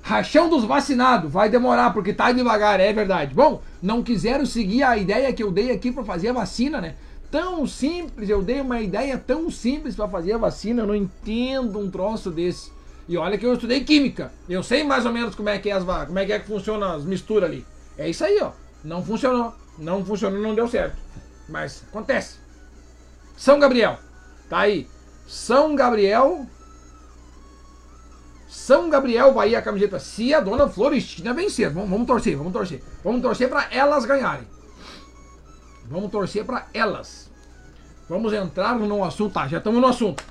Rachão dos vacinados. Vai demorar, porque tá devagar, é verdade. Bom, não quiseram seguir a ideia que eu dei aqui para fazer a vacina, né? Tão simples, eu dei uma ideia tão simples para fazer a vacina, eu não entendo um troço desse. E olha que eu estudei química. Eu sei mais ou menos como é que é as como é que é que funciona as misturas ali. É isso aí, ó. Não funcionou. Não funcionou, não deu certo. Mas acontece. São Gabriel. Tá aí. São Gabriel. São Gabriel vai a camiseta se a dona Florestina vencer. Vamos, vamos torcer, vamos torcer. Vamos torcer para elas ganharem. Vamos torcer para elas. Vamos entrar no assunto. Tá, já estamos no assunto.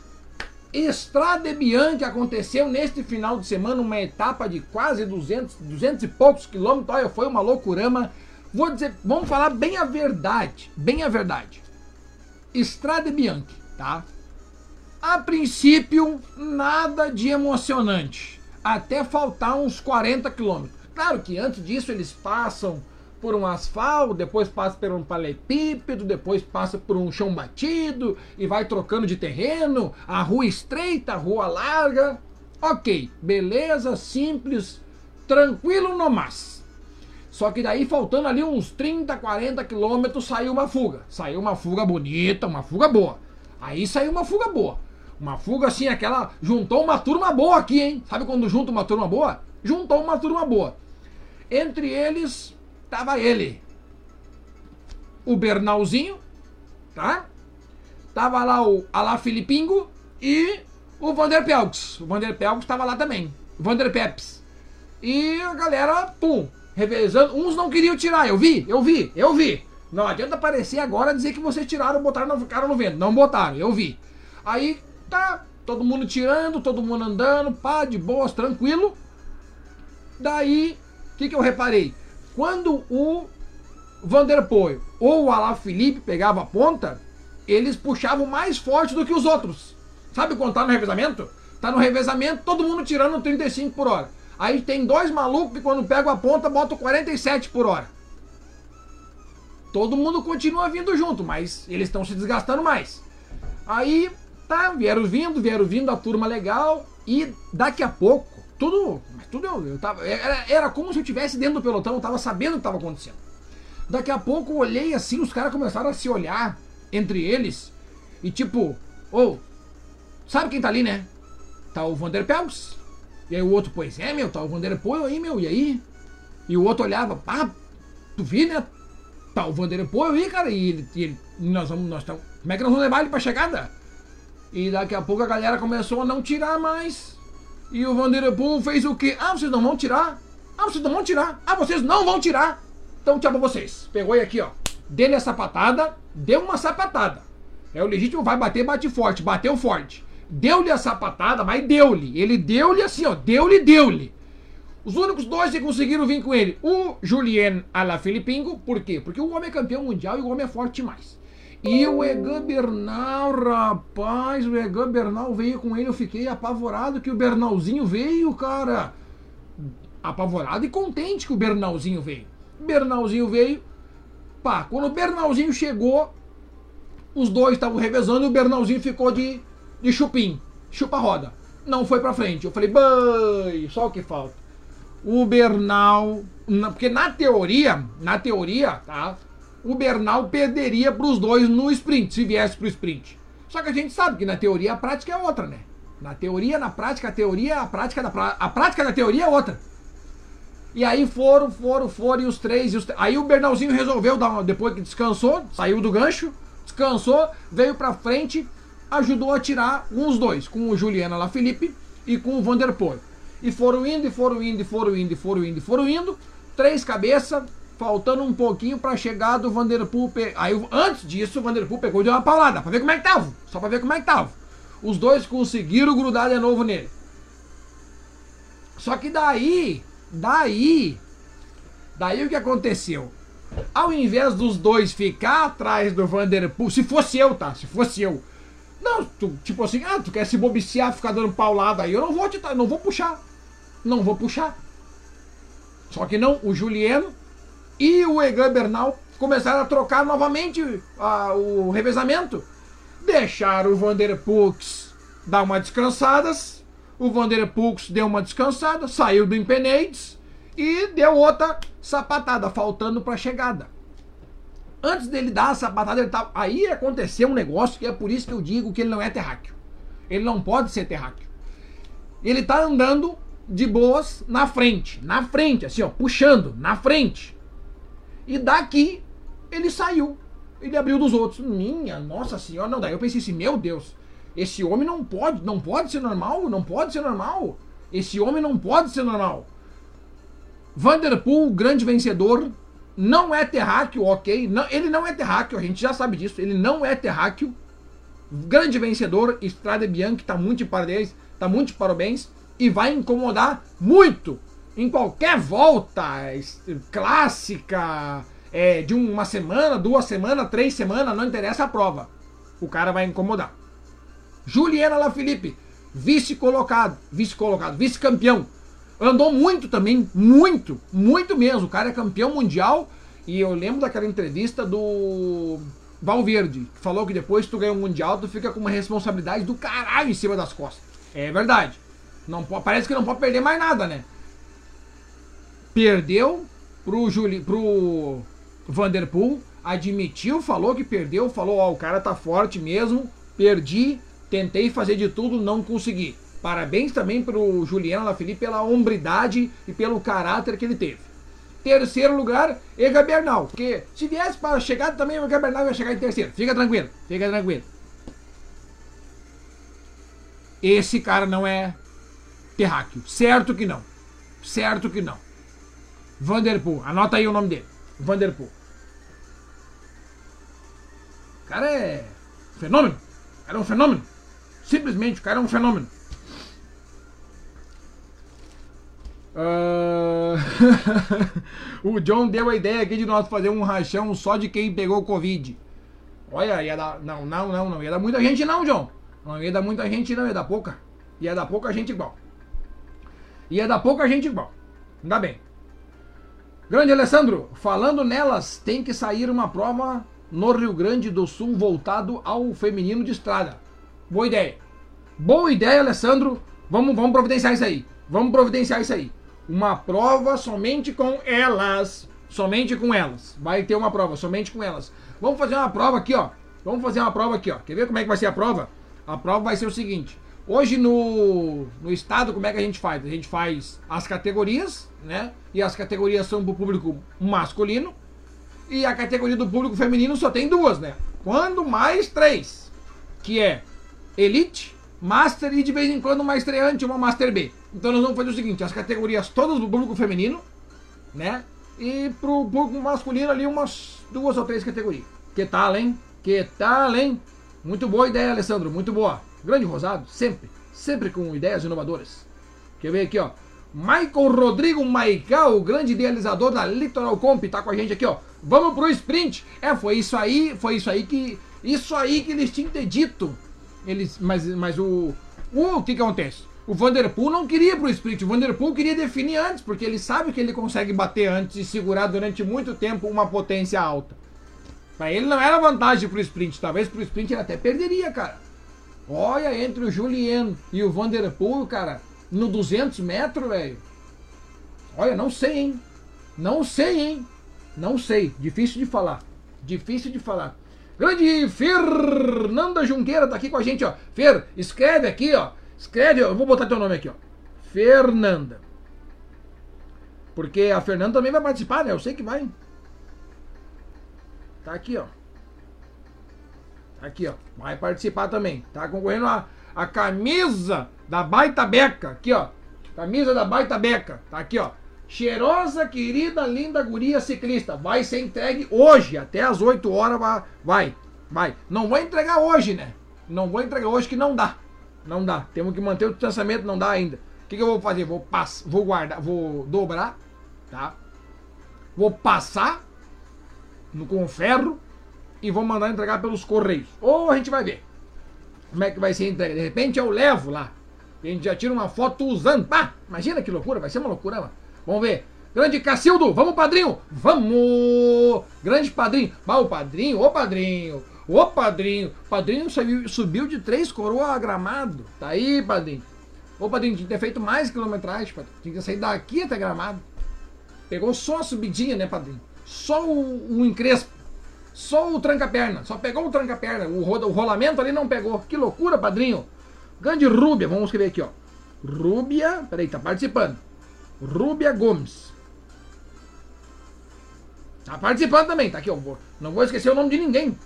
Estrada Bianchi aconteceu neste final de semana uma etapa de quase 200, 200 e poucos quilômetros. Olha, foi uma loucurama. Vou dizer, vamos falar bem a verdade, bem a verdade. Estrada Bianchi, tá? A princípio, nada de emocionante, até faltar uns 40 quilômetros. Claro que antes disso eles passam por um asfalto, depois passa por um palepípedo, depois passa por um chão batido e vai trocando de terreno, a rua estreita, a rua larga. Ok, beleza, simples, tranquilo no mas. Só que daí, faltando ali uns 30, 40 quilômetros, saiu uma fuga. Saiu uma fuga bonita, uma fuga boa. Aí saiu uma fuga boa. Uma fuga assim, aquela. Juntou uma turma boa aqui, hein? Sabe quando junta uma turma boa? Juntou uma turma boa. Entre eles, tava ele. O Bernalzinho, tá? Tava lá o Alá Filipingo e o Vander Pelks. O Vander Pelks tava lá também. O Vander Peps. E a galera, pum, revezando. Uns não queriam tirar, eu vi, eu vi, eu vi. Não adianta aparecer agora dizer que vocês tiraram, botaram, não ficaram no vento. Não botaram, eu vi. Aí tá todo mundo tirando, todo mundo andando, pá, de boas, tranquilo. Daí, o que, que eu reparei? Quando o Vanderpool ou o Alá Felipe pegava a ponta, eles puxavam mais forte do que os outros. Sabe quando tá no revezamento? Tá no revezamento, todo mundo tirando 35 por hora. Aí tem dois malucos que quando pegam a ponta botam 47 por hora. Todo mundo continua vindo junto, mas eles estão se desgastando mais. Aí, tá, vieram vindo, vieram vindo, a turma legal. E daqui a pouco, tudo. Tudo eu, eu tava. Era, era como se eu estivesse dentro do pelotão, eu tava sabendo o que estava acontecendo. Daqui a pouco eu olhei assim, os caras começaram a se olhar entre eles. E tipo, ô, oh, sabe quem tá ali, né? Tá o Vander Pels, e aí o outro, pois é, meu, tá o Vanderpool aí, meu, e aí? E o outro olhava, pá, tu vi, né? Tá o Vanderpool aí, cara, e ele, e ele nós vamos, nós estamos, como é que nós vamos levar ele pra chegada? E daqui a pouco a galera começou a não tirar mais. E o Vanderpool fez o quê? Ah, vocês não vão tirar? Ah, vocês não vão tirar? Ah, vocês não vão tirar? Então tchau pra vocês. Pegou aí aqui, ó. Dele a sapatada, deu uma sapatada. É o legítimo, vai bater, bate forte, bateu forte. Deu-lhe a sapatada, mas deu-lhe. Ele deu-lhe assim, ó. Deu-lhe, deu-lhe. Os únicos dois que conseguiram vir com ele, o Julien Alaphilippingo, por quê? Porque o homem é campeão mundial e o homem é forte demais. E o Egan Bernal, rapaz, o Egan Bernal veio com ele, eu fiquei apavorado que o Bernalzinho veio, cara. Apavorado e contente que o Bernalzinho veio. Bernalzinho veio, pá, quando o Bernalzinho chegou, os dois estavam revezando e o Bernalzinho ficou de de chupim, chupa-roda. Não foi pra frente. Eu falei, bai, só o que falta. O Bernal. Porque na teoria, na teoria, tá? O Bernal perderia pros dois no sprint, se viesse pro sprint. Só que a gente sabe que na teoria a prática é outra, né? Na teoria, na prática, a teoria, a prática da a prática da teoria é outra. E aí foram, foram, foram, e os três. E os... Aí o Bernalzinho resolveu, dar, depois que descansou, saiu do gancho, descansou, veio pra frente, ajudou a tirar uns dois, com o Juliana La Felipe e com o Vanderpool. E foram indo, e foram indo, e foram indo, e foram indo, e foram indo. Três cabeças, faltando um pouquinho para chegar do Vanderpool. Pe... Aí antes disso, o Vanderpool pegou e deu uma paulada, para ver como é que tava. Só para ver como é que tava. Os dois conseguiram grudar de novo nele. Só que daí, daí, daí o que aconteceu? Ao invés dos dois ficar atrás do Vanderpool, se fosse eu, tá? Se fosse eu, não, tu, tipo assim, ah, tu quer se bobiciar, ficar dando paulada aí, eu não vou te, não vou puxar. Não vou puxar. Só que não, o Juliano e o Egan Bernal começaram a trocar novamente a, o revezamento. Deixaram o Vander Pux dar uma descansada. O Vander Pux deu uma descansada, saiu do Impenades e deu outra sapatada, faltando para a chegada. Antes dele dar a sapatada, ele tava... aí aconteceu um negócio que é por isso que eu digo que ele não é terráqueo. Ele não pode ser terráqueo. Ele tá andando de boas na frente, na frente, assim, ó, puxando, na frente. E daqui ele saiu. Ele abriu dos outros. Minha nossa senhora, não. Daí eu pensei assim, meu Deus, esse homem não pode, não pode ser normal, não pode ser normal. Esse homem não pode ser normal. Vanderpool, grande vencedor, não é terráqueo, ok. Não, ele não é terráqueo, a gente já sabe disso. Ele não é terráqueo. Grande vencedor, Estrada Bianchi tá muito de parabéns, tá muito de parabéns e vai incomodar muito em qualquer volta clássica é, de uma semana, duas semanas, três semanas, não interessa a prova. O cara vai incomodar. Juliana Lafilippe, vice-colocado, vice-colocado, vice-campeão. Andou muito também, muito, muito mesmo. O cara é campeão mundial e eu lembro daquela entrevista do Valverde, que falou que depois que tu ganha o mundial, tu fica com uma responsabilidade do caralho em cima das costas. É verdade. Não, parece que não pode perder mais nada, né? Perdeu pro, Juli, pro Vanderpool, admitiu, falou que perdeu, falou, ó, o cara tá forte mesmo, perdi, tentei fazer de tudo, não consegui. Parabéns também pro Juliano Lafilippe pela hombridade e pelo caráter que ele teve. Terceiro lugar, Ega Bernal. Porque se viesse para chegar também, o Ega Bernal ia chegar em terceiro. Fica tranquilo, fica tranquilo. Esse cara não é terráqueo. Certo que não. Certo que não. Vanderpool. Anota aí o nome dele. Vanderpool. O cara é fenômeno. O cara é um fenômeno. Simplesmente, o cara é um fenômeno. Uh... (laughs) o John deu a ideia aqui de nós fazer um rachão só de quem pegou Covid. Olha, ia dar. Não, não, não, não. Ia dar muita gente, não, John. Não ia dar muita gente, não. Ia dar pouca. Ia dar pouca gente igual. Ia dar pouca gente igual. Ainda bem. Grande Alessandro, falando nelas, tem que sair uma prova no Rio Grande do Sul voltado ao feminino de estrada. Boa ideia. Boa ideia, Alessandro. Vamos, vamos providenciar isso aí. Vamos providenciar isso aí. Uma prova somente com elas. Somente com elas. Vai ter uma prova somente com elas. Vamos fazer uma prova aqui, ó. Vamos fazer uma prova aqui, ó. Quer ver como é que vai ser a prova? A prova vai ser o seguinte. Hoje no, no estado, como é que a gente faz? A gente faz as categorias, né? E as categorias são para o público masculino. E a categoria do público feminino só tem duas, né? Quando mais três. Que é Elite, Master e de vez em quando uma estreante, uma Master B. Então nós vamos fazer o seguinte, as categorias todas do público feminino, né? E pro público masculino ali umas duas ou três categorias. Que tal, hein? Que tal, hein? Muito boa ideia, Alessandro, muito boa. Grande Rosado, sempre, sempre com ideias inovadoras. Quer ver aqui, ó. Michael Rodrigo Maical, o grande idealizador da Litoral Comp, tá com a gente aqui, ó. Vamos pro sprint. É, foi isso aí, foi isso aí que isso aí que eles tinham dito. Eles, mas mas o o que que acontece? O Vanderpool não queria pro sprint, o Vanderpool queria definir antes, porque ele sabe que ele consegue bater antes e segurar durante muito tempo uma potência alta. Mas ele não era vantagem pro sprint, talvez pro sprint ele até perderia, cara. Olha, entre o Julien e o Vanderpool, cara, no 200 metros, velho. Olha, não sei, hein? Não sei, hein? Não sei. Difícil de falar. Difícil de falar. Grande Fernanda Junqueira tá aqui com a gente, ó. Fer, escreve aqui, ó. Escreve, eu vou botar teu nome aqui, ó. Fernanda. Porque a Fernanda também vai participar, né? Eu sei que vai. Tá aqui, ó. Aqui, ó. Vai participar também. Tá concorrendo a, a camisa da Baita Beca. Aqui, ó. Camisa da Baita Beca. Tá aqui, ó. Cheirosa, querida, linda guria ciclista. Vai ser entregue hoje. Até as 8 horas vai. Vai. Não vou entregar hoje, né? Não vou entregar hoje que não dá. Não dá. Temos que manter o distanciamento, não dá ainda. O que, que eu vou fazer? Vou, pass vou guardar, vou dobrar, tá? Vou passar no com ferro e vou mandar entregar pelos correios. Ou a gente vai ver como é que vai ser entregue. De repente eu levo lá. A gente já tira uma foto usando. Pá, imagina que loucura, vai ser uma loucura, mano. Vamos ver. Grande Cacildo, vamos, padrinho! Vamos! Grande padrinho. Bah, o padrinho, ô padrinho, ô padrinho. Padrinho subiu, de três coroas a gramado. Tá aí, padrinho. Ô padrinho, tinha que ter feito mais quilometragem, padrinho. Tinha que sair daqui até gramado. Pegou só a subidinha, né, padrinho? Só o, o encrespo. Só o tranca-perna. Só pegou o tranca-perna. O, ro o rolamento ali não pegou. Que loucura, padrinho. Grande Rúbia, vamos escrever aqui, ó. Rúbia, peraí, tá participando. Rúbia Gomes. Tá participando também, tá aqui, ó. Não vou esquecer o nome de ninguém.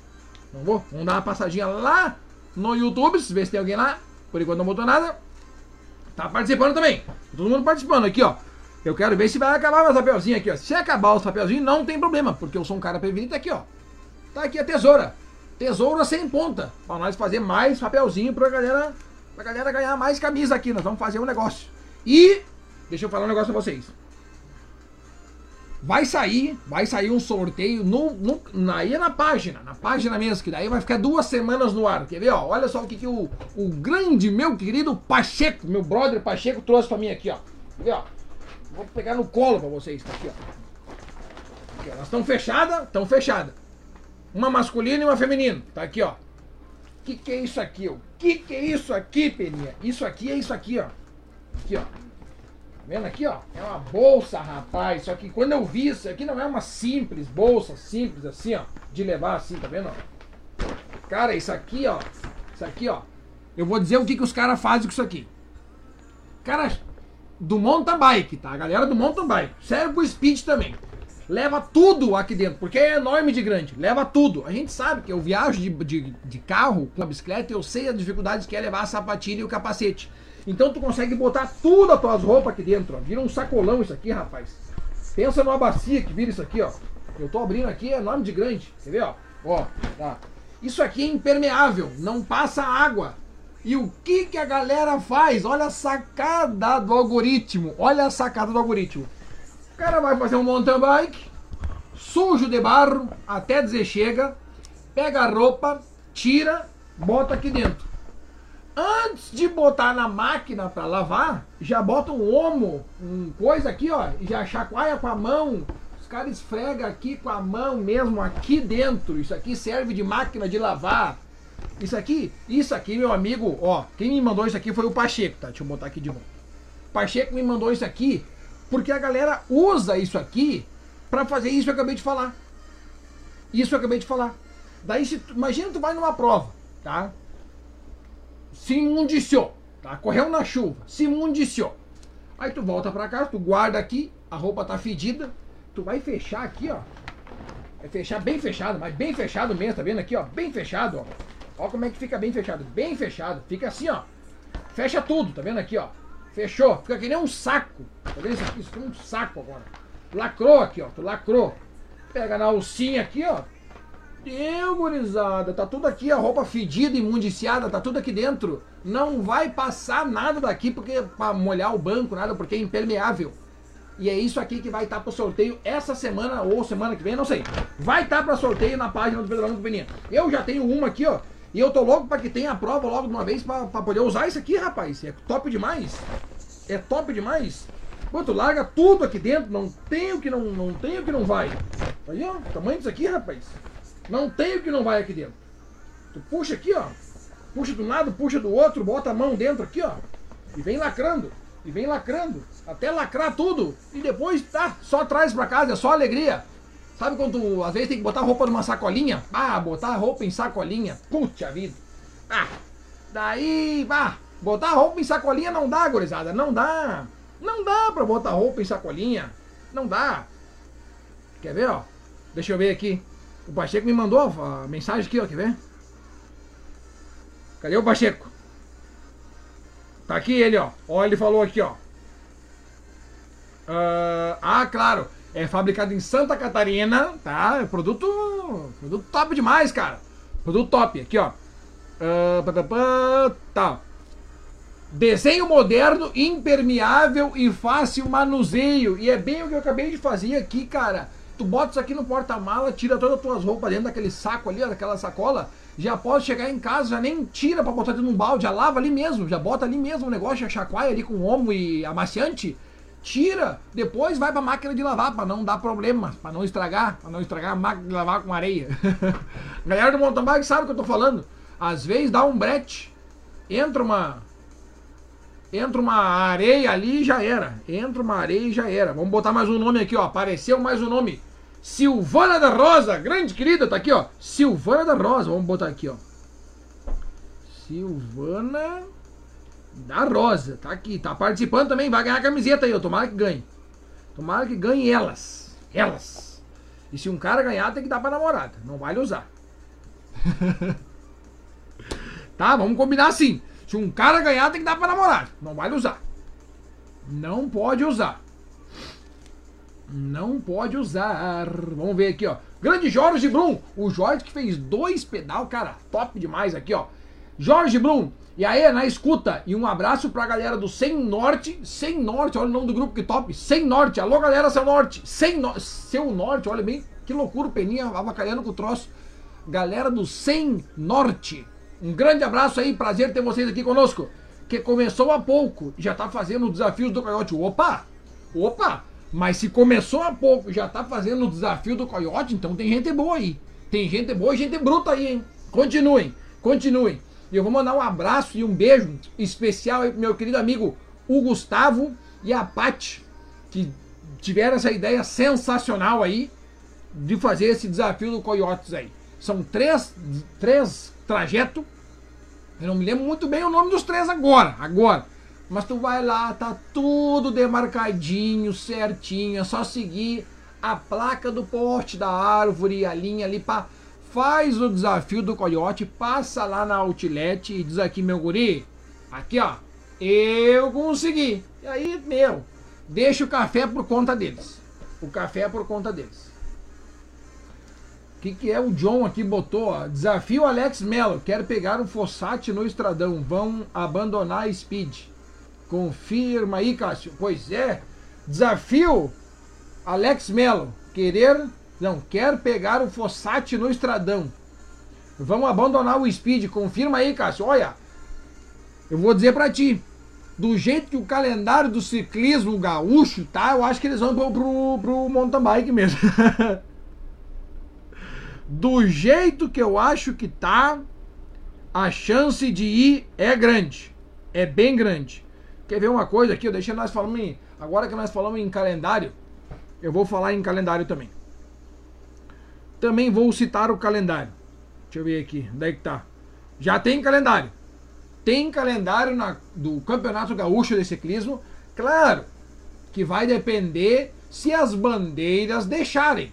Não vou. Vamos dar uma passadinha lá no YouTube, ver se tem alguém lá. Por enquanto não botou nada. Tá participando também. Todo mundo participando aqui, ó. Eu quero ver se vai acabar meus papelzinhos aqui, ó. Se acabar os papelzinhos, não tem problema, porque eu sou um cara prevenido, tá aqui, ó. Tá aqui a tesoura. Tesoura sem ponta. Pra nós fazer mais papelzinho pra galera, pra galera ganhar mais camisa aqui. Nós vamos fazer um negócio. E, deixa eu falar um negócio pra vocês. Vai sair, vai sair um sorteio no, no, aí é na página, na página mesmo, que daí vai ficar duas semanas no ar. Quer ver, ó? Olha só o que, que o, o grande, meu querido Pacheco, meu brother Pacheco trouxe pra mim aqui, ó. Quer ver, ó? Vou pegar no colo pra vocês, tá aqui, ó. Aqui, ó. Elas estão fechadas, estão fechadas. Uma masculina e uma feminina. Tá aqui, ó. O que, que é isso aqui? O que, que é isso aqui, Peninha? Isso aqui é isso aqui, ó. Aqui, ó. Tá vendo aqui, ó? É uma bolsa, rapaz. Só que quando eu vi isso aqui, não é uma simples bolsa, simples assim, ó. De levar assim, tá vendo? Cara, isso aqui, ó. Isso aqui, ó. Eu vou dizer o que, que os caras fazem com isso aqui. Cara, do mountain bike, tá? A galera do mountain bike. Serve pro speed também. Leva tudo aqui dentro, porque é enorme de grande. Leva tudo. A gente sabe que eu viajo de, de, de carro com a bicicleta eu sei as dificuldades que é levar a sapatilha e o capacete. Então tu consegue botar tudo as tuas roupas aqui dentro, ó. Vira um sacolão isso aqui, rapaz. Pensa numa bacia que vira isso aqui, ó. Eu tô abrindo aqui, é enorme de grande. Quer ver, ó? Ó, tá. Isso aqui é impermeável, não passa água. E o que que a galera faz? Olha a sacada do algoritmo. Olha a sacada do algoritmo. O cara vai fazer um mountain bike, sujo de barro, até dizer chega, pega a roupa, tira, bota aqui dentro. Antes de botar na máquina para lavar, já bota um omo, um coisa aqui, ó, e já chacoalha com a mão. Os caras esfregam aqui com a mão mesmo, aqui dentro. Isso aqui serve de máquina de lavar. Isso aqui, isso aqui, meu amigo, ó, quem me mandou isso aqui foi o Pacheco, tá? Deixa eu botar aqui de novo. Pacheco me mandou isso aqui porque a galera usa isso aqui para fazer isso que eu acabei de falar. Isso eu acabei de falar. Daí, se, imagina tu vai numa prova, tá? Se imundiciou, tá? Correu na chuva, se imundiciou. Aí tu volta pra casa, tu guarda aqui, a roupa tá fedida, tu vai fechar aqui, ó. Vai fechar bem fechado, mas bem fechado mesmo, tá vendo aqui, ó? Bem fechado, ó. Ó como é que fica bem fechado, bem fechado. Fica assim, ó. Fecha tudo, tá vendo aqui, ó? Fechou, fica que nem um saco. Tá vendo isso aqui? Isso aqui é um saco agora. Lacrou aqui, ó. Tu lacrou. Pega na alcinha aqui, ó. Deu, gurizada. Tá tudo aqui, a roupa fedida, imundiciada, tá tudo aqui dentro. Não vai passar nada daqui porque para molhar o banco, nada, porque é impermeável. E é isso aqui que vai estar tá para sorteio essa semana ou semana que vem, não sei. Vai estar tá para sorteio na página do Pedrão do Peninha. Eu já tenho uma aqui, ó. E eu tô louco para que tenha a prova logo de uma vez para poder usar isso aqui, rapaz. É top demais. É top demais. Pô, larga tudo aqui dentro, não tem o que não, não tem o que não vai. Aí, ó, tamanho disso aqui, rapaz. Não tem o que não vai aqui dentro. Tu puxa aqui, ó. Puxa um lado, puxa do outro, bota a mão dentro aqui, ó. E vem lacrando. E vem lacrando. Até lacrar tudo. E depois, tá, só traz pra casa, é só alegria. Sabe quando às vezes tem que botar roupa numa sacolinha? Ah, botar roupa em sacolinha. Puxa vida. Ah, daí, vá. Botar roupa em sacolinha não dá, gurizada. Não dá. Não dá pra botar roupa em sacolinha. Não dá. Quer ver, ó? Deixa eu ver aqui. O Pacheco me mandou a mensagem aqui, ó, quer ver? Cadê o Pacheco? Tá aqui ele, ó. Ó, ele falou aqui, ó. Uh, ah, claro. É fabricado em Santa Catarina, tá? É produto, produto top demais, cara. Produto top. Aqui, ó. Uh, tá. Desenho moderno, impermeável e fácil manuseio. E é bem o que eu acabei de fazer aqui, cara. Tu bota isso aqui no porta-mala, tira todas as tuas roupas dentro daquele saco ali, daquela sacola, já pode chegar em casa, já nem tira para botar dentro de um balde, já lava ali mesmo, já bota ali mesmo o negócio, já chacoalha ali com omo e amaciante, tira, depois vai pra máquina de lavar para não dar problemas, para não estragar, para não estragar a máquina de lavar com areia. (laughs) Galera do mountain bike sabe o que eu tô falando. Às vezes dá um brete, entra uma entra uma areia ali e já era. Entra uma areia e já era. Vamos botar mais um nome aqui, ó. Apareceu mais um nome. Silvana da Rosa, grande querida, tá aqui, ó. Silvana da Rosa, vamos botar aqui, ó. Silvana da Rosa, tá aqui, tá participando também, vai ganhar a camiseta aí, ó. Tomara que ganhe. Tomara que ganhe elas. Elas. E se um cara ganhar, tem que dar pra namorada. Não vale usar. (laughs) tá, vamos combinar assim. Se um cara ganhar, tem que dar pra namorada. Não vale usar. Não pode usar. Não pode usar. Vamos ver aqui, ó. Grande Jorge Brum. O Jorge que fez dois pedal, cara. Top demais aqui, ó. Jorge Brum. E aí, na escuta. E um abraço pra galera do Sem Norte. Sem Norte, olha o nome do grupo que top. Sem Norte. Alô, galera, seu Norte. Sem no... Seu Norte, olha bem. Que loucura o Peninha avacalhando com o troço. Galera do Sem Norte. Um grande abraço aí. Prazer ter vocês aqui conosco. Que começou há pouco. Já tá fazendo os desafios do Coyote. Opa! Opa! Mas se começou há pouco já tá fazendo o desafio do Coyote, então tem gente boa aí. Tem gente boa e gente bruta aí, hein? Continuem, continuem. E eu vou mandar um abraço e um beijo especial aí pro meu querido amigo o Gustavo e a Paty, que tiveram essa ideia sensacional aí de fazer esse desafio do Coyotes aí. São três, três trajetos. Eu não me lembro muito bem o nome dos três agora. Agora. Mas tu vai lá, tá tudo demarcadinho, certinho, é só seguir a placa do poste da árvore, a linha ali para faz o desafio do coiote, passa lá na outlet e diz aqui meu guri, aqui ó, eu consegui. E aí, meu, deixa o café por conta deles. O café é por conta deles. O que, que é o John aqui botou? Ó, desafio Alex Mello. Quero pegar um Fossati no Estradão. Vão abandonar a Speed. Confirma aí, Cássio. Pois é. Desafio Alex Melo. Querer. Não, quer pegar o Fossati no Estradão. Vamos abandonar o Speed. Confirma aí, Cássio. Olha. Eu vou dizer para ti. Do jeito que o calendário do ciclismo gaúcho tá, eu acho que eles vão pro, pro, pro mountain bike mesmo. (laughs) do jeito que eu acho que tá, a chance de ir é grande. É bem grande. Quer ver uma coisa aqui? Eu deixei nós falando em. Agora que nós falamos em calendário, eu vou falar em calendário também. Também vou citar o calendário. Deixa eu ver aqui. Onde é que tá? Já tem calendário. Tem calendário na, do Campeonato Gaúcho de Ciclismo. Claro que vai depender se as bandeiras deixarem.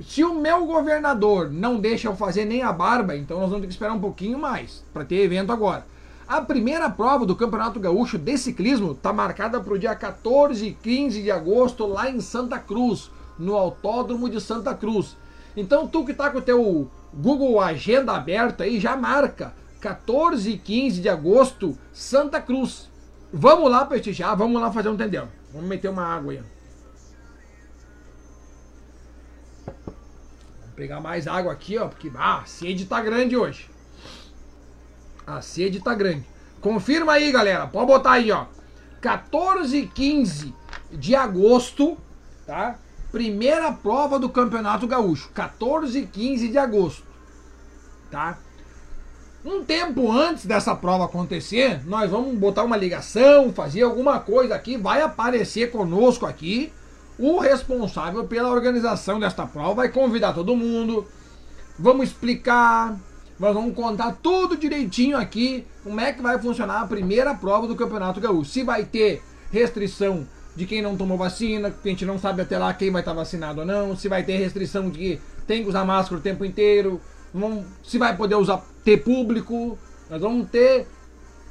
Se, o meu governador não deixa eu fazer nem a barba, então nós vamos ter que esperar um pouquinho mais para ter evento agora. A primeira prova do Campeonato Gaúcho de Ciclismo está marcada para o dia 14 e 15 de agosto lá em Santa Cruz, no Autódromo de Santa Cruz. Então tu que está com o teu Google Agenda aberto aí, já marca 14 e 15 de agosto, Santa Cruz. Vamos lá prestigiar, vamos lá fazer um tendel. Vamos meter uma água aí. Vamos pegar mais água aqui, ó, porque ah, a sede tá grande hoje. A sede tá grande. Confirma aí, galera. Pode botar aí, ó. 14 e 15 de agosto, tá? Primeira prova do Campeonato Gaúcho. 14 e 15 de agosto, tá? Um tempo antes dessa prova acontecer, nós vamos botar uma ligação, fazer alguma coisa aqui, vai aparecer conosco aqui o responsável pela organização desta prova, vai convidar todo mundo, vamos explicar, nós vamos contar tudo direitinho aqui como é que vai funcionar a primeira prova do Campeonato Gaúcho. Se vai ter restrição de quem não tomou vacina, que a gente não sabe até lá quem vai estar vacinado ou não, se vai ter restrição de que tem que usar máscara o tempo inteiro, vamos, se vai poder usar ter público, nós vamos ter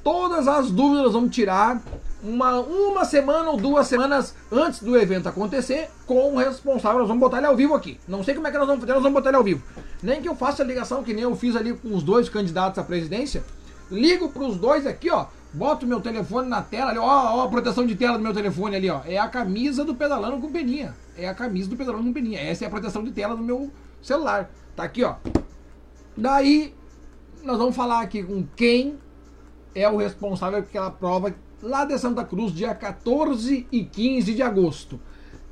todas as dúvidas, nós vamos tirar uma, uma semana ou duas semanas antes do evento acontecer com o responsável. Nós vamos botar ele ao vivo aqui. Não sei como é que nós vamos fazer, nós vamos botar ele ao vivo. Nem que eu faça a ligação que nem eu fiz ali com os dois candidatos à presidência. Ligo para os dois aqui, ó. Boto meu telefone na tela ali, ó, ó, a proteção de tela do meu telefone ali, ó. É a camisa do pedalando com peninha. É a camisa do pedalando com peninha. Essa é a proteção de tela do meu celular. Tá aqui, ó. Daí nós vamos falar aqui com quem é o responsável aquela prova lá de Santa Cruz, dia 14 e 15 de agosto.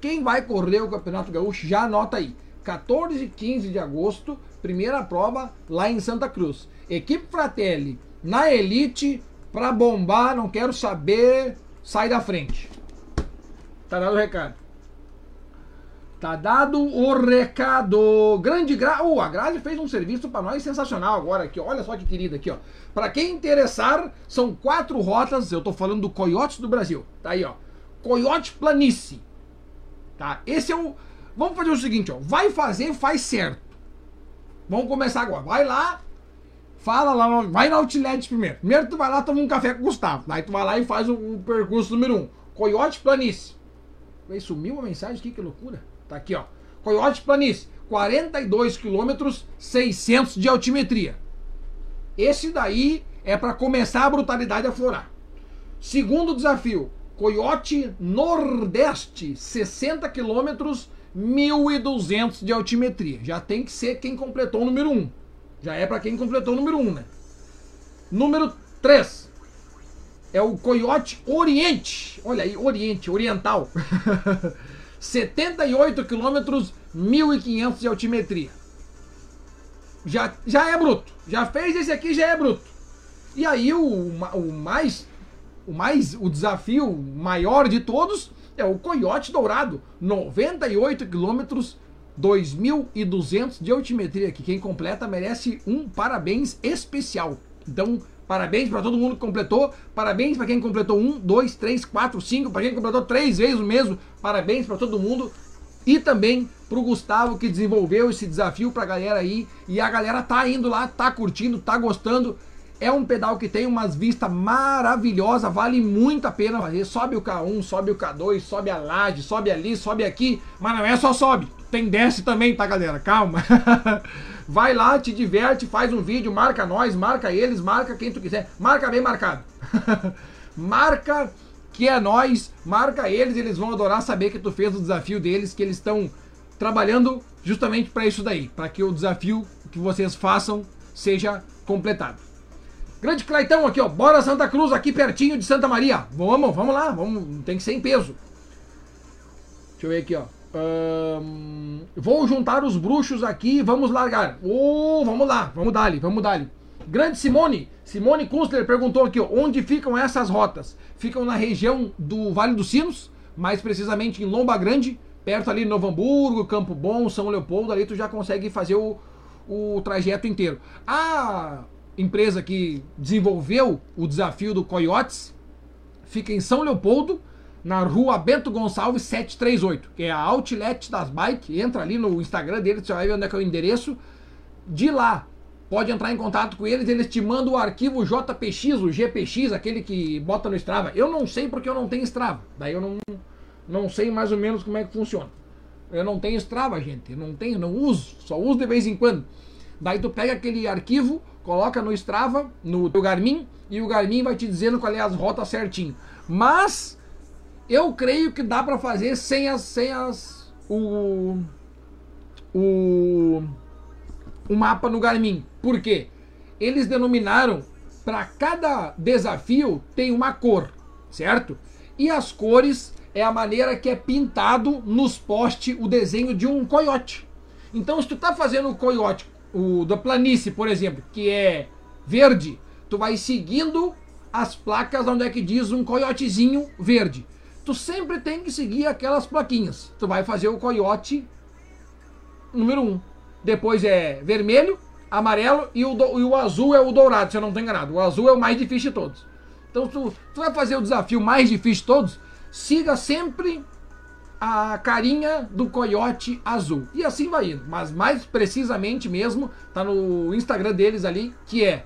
Quem vai correr o Campeonato Gaúcho já anota aí. 14 e 15 de agosto, primeira prova lá em Santa Cruz. Equipe Fratelli na elite para bombar, não quero saber, sai da frente. Tá dado o recado. Tá dado o recado. Grande Gra... Oh, a Grazi fez um serviço para nós sensacional agora aqui. Olha só que querida aqui, ó. Para quem interessar, são quatro rotas. Eu tô falando do Coiotes do Brasil. Tá aí, ó. Coiote Planície. Tá? Esse é o Vamos fazer o seguinte, ó. Vai fazer, faz certo. Vamos começar agora. Vai lá, fala lá, vai na Outlet primeiro. Primeiro tu vai lá tomar um café com o Gustavo. Aí tu vai lá e faz o, o percurso número um. Coiote Planície. Sumiu a mensagem aqui, que loucura. Tá aqui, ó. Coiote Planície, 42 quilômetros, 600 de altimetria. Esse daí é para começar a brutalidade a florar. Segundo desafio, Coiote Nordeste, 60 quilômetros, 1.200 de altimetria. Já tem que ser quem completou o número 1. Já é para quem completou o número 1, né? Número 3 é o Coiote Oriente. Olha aí, Oriente, Oriental. (laughs) 78 quilômetros, 1.500 de altimetria. Já, já é bruto. Já fez esse aqui, já é bruto. E aí o, o mais o mais o desafio maior de todos é o Coiote Dourado, 98 quilômetros, 2.200 de altimetria, que quem completa merece um parabéns especial. Então, parabéns para todo mundo que completou, parabéns para quem completou um, dois, três, quatro, cinco, para quem completou três vezes o mesmo, parabéns para todo mundo. E também pro Gustavo que desenvolveu esse desafio pra galera aí. E a galera tá indo lá, tá curtindo, tá gostando. É um pedal que tem umas vistas maravilhosas, vale muito a pena fazer. Sobe o K1, sobe o K2, sobe a laje, sobe ali, sobe aqui, mas não é só sobe, tem desce também, tá galera? Calma. (laughs) Vai lá, te diverte, faz um vídeo, marca nós, marca eles, marca quem tu quiser. Marca bem marcado. (laughs) marca que é nós, marca eles, eles vão adorar saber que tu fez o desafio deles, que eles estão trabalhando justamente para isso daí, para que o desafio que vocês façam seja completado. Grande Claitão aqui, ó. Bora Santa Cruz, aqui pertinho de Santa Maria. Vamos, vamos lá, vamos, tem que ser em peso. Deixa eu ver aqui, ó. Um, vou juntar os bruxos aqui vamos largar. Oh, vamos lá, vamos dar-lhe, vamos dar-lhe. Grande Simone, Simone Kunstler perguntou aqui, onde ficam essas rotas? Ficam na região do Vale dos Sinos, mais precisamente em Lomba Grande, perto ali de Novo Hamburgo, Campo Bom, São Leopoldo, ali tu já consegue fazer o, o trajeto inteiro. Ah, empresa que desenvolveu o desafio do Coyotes, fica em São Leopoldo, na rua Bento Gonçalves 738, que é a Outlet das Bikes. Entra ali no Instagram deles, você vai ver onde é que é o endereço. De lá, pode entrar em contato com eles, eles te mandam o arquivo JPX, o GPX, aquele que bota no Strava. Eu não sei porque eu não tenho Strava, daí eu não, não sei mais ou menos como é que funciona. Eu não tenho Strava, gente, eu não tenho, não uso, só uso de vez em quando. Daí tu pega aquele arquivo, coloca no Strava, no teu Garmin, e o Garmin vai te dizendo qual é as rotas certinho. Mas eu creio que dá para fazer sem as sem as o o o mapa no Garmin. Por quê? Eles denominaram para cada desafio tem uma cor, certo? E as cores é a maneira que é pintado nos postes o desenho de um coiote. Então, se tu tá fazendo o coiote o da planície, por exemplo, que é verde, tu vai seguindo as placas onde é que diz um coiotezinho verde. Tu sempre tem que seguir aquelas plaquinhas. Tu vai fazer o coiote número 1. Um. Depois é vermelho, amarelo e o, do, e o azul é o dourado, se eu não estou enganado. O azul é o mais difícil de todos. Então tu, tu vai fazer o desafio mais difícil de todos, siga sempre a carinha do coiote azul. E assim vai indo. Mas mais precisamente mesmo, tá no Instagram deles ali, que é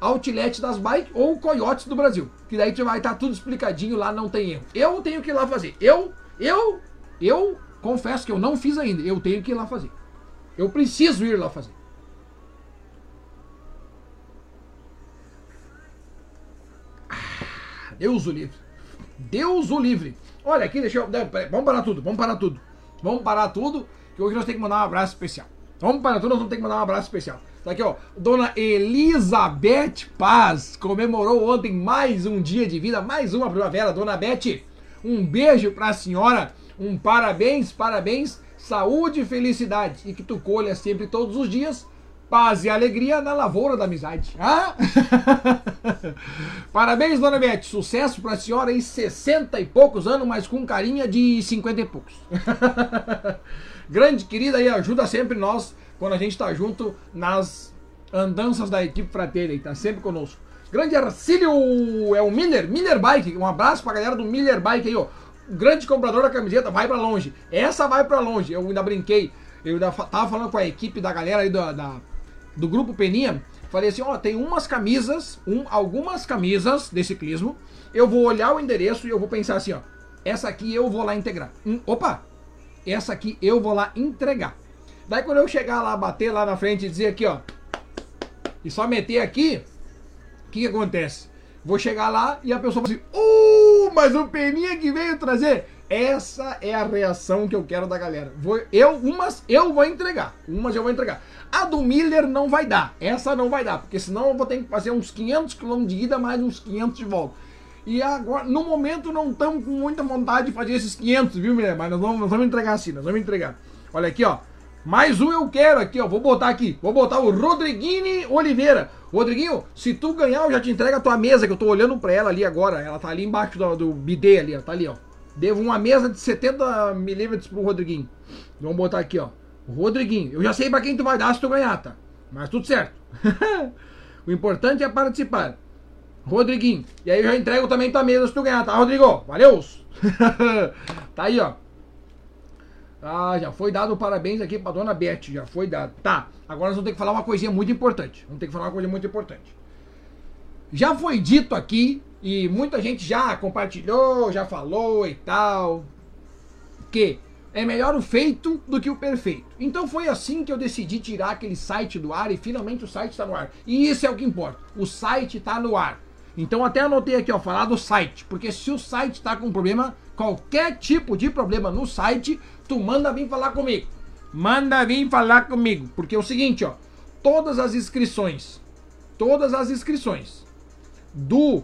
Outlet das Bikes ou Coiotes do Brasil. Que daí tu vai estar tá tudo explicadinho lá, não tem erro. Eu tenho que ir lá fazer. Eu, eu, eu confesso que eu não fiz ainda. Eu tenho que ir lá fazer. Eu preciso ir lá fazer. Ah, Deus o livre. Deus o livre. Olha aqui, deixa eu. Vamos parar tudo, vamos parar tudo. Vamos parar tudo, que hoje nós temos que mandar um abraço especial. Vamos parar tudo, nós vamos ter que mandar um abraço especial. Tá aqui, ó. Dona Elizabeth Paz comemorou ontem mais um dia de vida, mais uma primavera. Dona Beth, um beijo pra senhora. Um parabéns, parabéns. Saúde e felicidade. E que tu colha sempre, todos os dias, paz e alegria na lavoura da amizade. Ah? (laughs) Parabéns, dona Beth. Sucesso pra senhora em 60 e poucos anos, mas com carinha de 50 e poucos. (laughs) Grande querida aí, ajuda sempre nós quando a gente tá junto nas andanças da equipe fraterna aí, tá sempre conosco. Grande Arcílio é o Miller, Miller Bike. Um abraço pra galera do Miller Bike aí, ó. Grande comprador da camiseta, vai pra longe. Essa vai pra longe. Eu ainda brinquei. Eu ainda tava falando com a equipe da galera aí da, da do grupo Peninha. Falei assim, ó, tem umas camisas, um, algumas camisas de ciclismo. Eu vou olhar o endereço e eu vou pensar assim, ó. Essa aqui eu vou lá integrar. Hum, opa! Essa aqui eu vou lá entregar. Daí quando eu chegar lá, bater lá na frente e dizer aqui, ó, e só meter aqui, o que, que acontece? Vou chegar lá e a pessoa vai assim, uh, mas o Peninha que veio trazer. Essa é a reação que eu quero da galera. Vou, eu, umas eu vou entregar. Umas eu vou entregar. A do Miller não vai dar. Essa não vai dar, porque senão eu vou ter que fazer uns 500 km de ida mais uns 500 de volta. E agora, no momento, não estamos com muita vontade de fazer esses 500, viu, Miller? Mas nós vamos, nós vamos entregar assim, nós vamos entregar. Olha aqui, ó. Mais um eu quero aqui, ó. Vou botar aqui. Vou botar o Rodriguini Oliveira. Rodriguinho, se tu ganhar, eu já te entrego a tua mesa, que eu tô olhando pra ela ali agora. Ela tá ali embaixo do, do bidê ali, ó. Tá ali, ó. Devo uma mesa de 70 milímetros pro Rodriguinho. Vamos botar aqui, ó. Rodriguinho. Eu já sei pra quem tu vai dar se tu ganhar, tá? Mas tudo certo. (laughs) o importante é participar. Rodriguinho. E aí eu já entrego também tua mesa se tu ganhar, tá, Rodrigo? Valeu! (laughs) tá aí, ó. Ah, já foi dado parabéns aqui pra dona Beth, já foi dado. Tá, agora nós vamos ter que falar uma coisinha muito importante. Vamos ter que falar uma coisa muito importante. Já foi dito aqui, e muita gente já compartilhou, já falou e tal, que é melhor o feito do que o perfeito. Então foi assim que eu decidi tirar aquele site do ar e finalmente o site está no ar. E isso é o que importa. O site está no ar. Então até anotei aqui, ó, falar do site, porque se o site está com problema, qualquer tipo de problema no site, tu manda vir falar comigo. Manda vir falar comigo, porque é o seguinte, ó, todas as inscrições, todas as inscrições do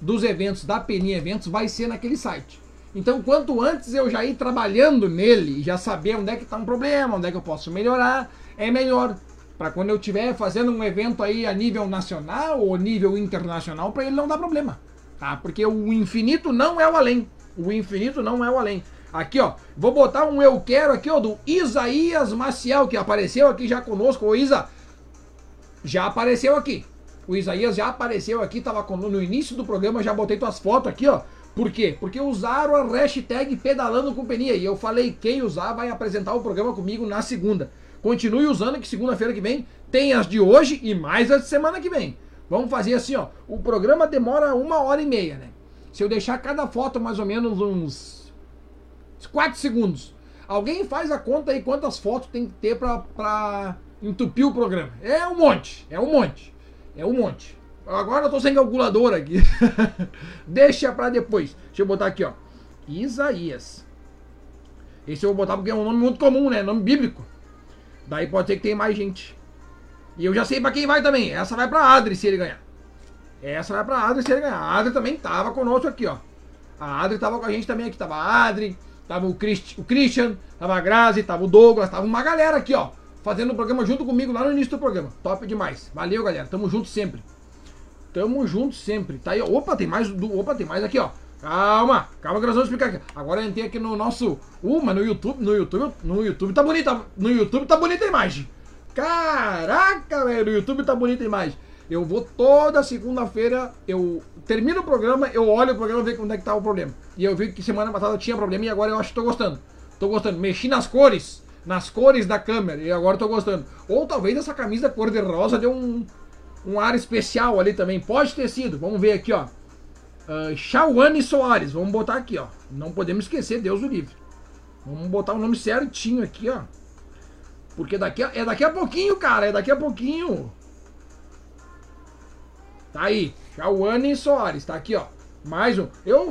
dos eventos da Peninha Eventos vai ser naquele site. Então, quanto antes eu já ir trabalhando nele, já saber onde é que está um problema, onde é que eu posso melhorar, é melhor para quando eu estiver fazendo um evento aí a nível nacional ou nível internacional, para ele não dar problema, tá? Porque o infinito não é o além. O infinito não é o além. Aqui, ó, vou botar um eu quero aqui, ó, do Isaías Maciel, que apareceu aqui já conosco. O Isa, já apareceu aqui. O Isaías já apareceu aqui, tava no início do programa, já botei tuas fotos aqui, ó. Por quê? Porque usaram a hashtag pedalando com. E eu falei, quem usar vai apresentar o programa comigo na segunda. Continue usando que segunda-feira que vem tem as de hoje e mais as de semana que vem. Vamos fazer assim, ó. O programa demora uma hora e meia, né? Se eu deixar cada foto mais ou menos uns 4 segundos. Alguém faz a conta aí quantas fotos tem que ter pra entupir o programa. É um monte, é um monte. É um monte. Agora eu tô sem calculadora aqui. (laughs) Deixa pra depois. Deixa eu botar aqui, ó. Isaías. Esse eu vou botar porque é um nome muito comum, né? Nome bíblico. Daí pode ser que tenha mais gente. E eu já sei pra quem vai também. Essa vai pra Adri se ele ganhar. Essa vai pra Adri se ele ganhar. A Adri também tava conosco aqui, ó. A Adri tava com a gente também aqui. Tava a Adri, tava o, Christ, o Christian, tava a Grazi, tava o Douglas, tava uma galera aqui, ó. Fazendo o programa junto comigo lá no início do programa. Top demais. Valeu, galera. Tamo junto sempre. Tamo junto sempre. Tá aí, opa, tem mais do, opa, tem mais aqui, ó. Calma, calma que nós vamos explicar aqui. Agora eu entrei aqui no nosso, uh, mas no YouTube, no YouTube, no YouTube tá bonita, no YouTube tá bonita a imagem. Caraca, velho, no YouTube tá bonita a imagem. Eu vou toda segunda-feira, eu termino o programa, eu olho o programa, ver onde é que tá o problema. E eu vi que semana passada tinha problema e agora eu acho que tô gostando. Tô gostando. Mexi nas cores, nas cores da câmera e agora tô gostando. Ou talvez essa camisa cor de rosa deu um, um ar especial ali também. Pode ter sido. Vamos ver aqui, ó. Uh, Soares. Vamos botar aqui, ó. Não podemos esquecer, Deus o livre. Vamos botar o nome certinho aqui, ó. Porque daqui a, é daqui a pouquinho, cara. É daqui a pouquinho. Tá aí. Shawane Soares. Tá aqui, ó. Mais um. Eu,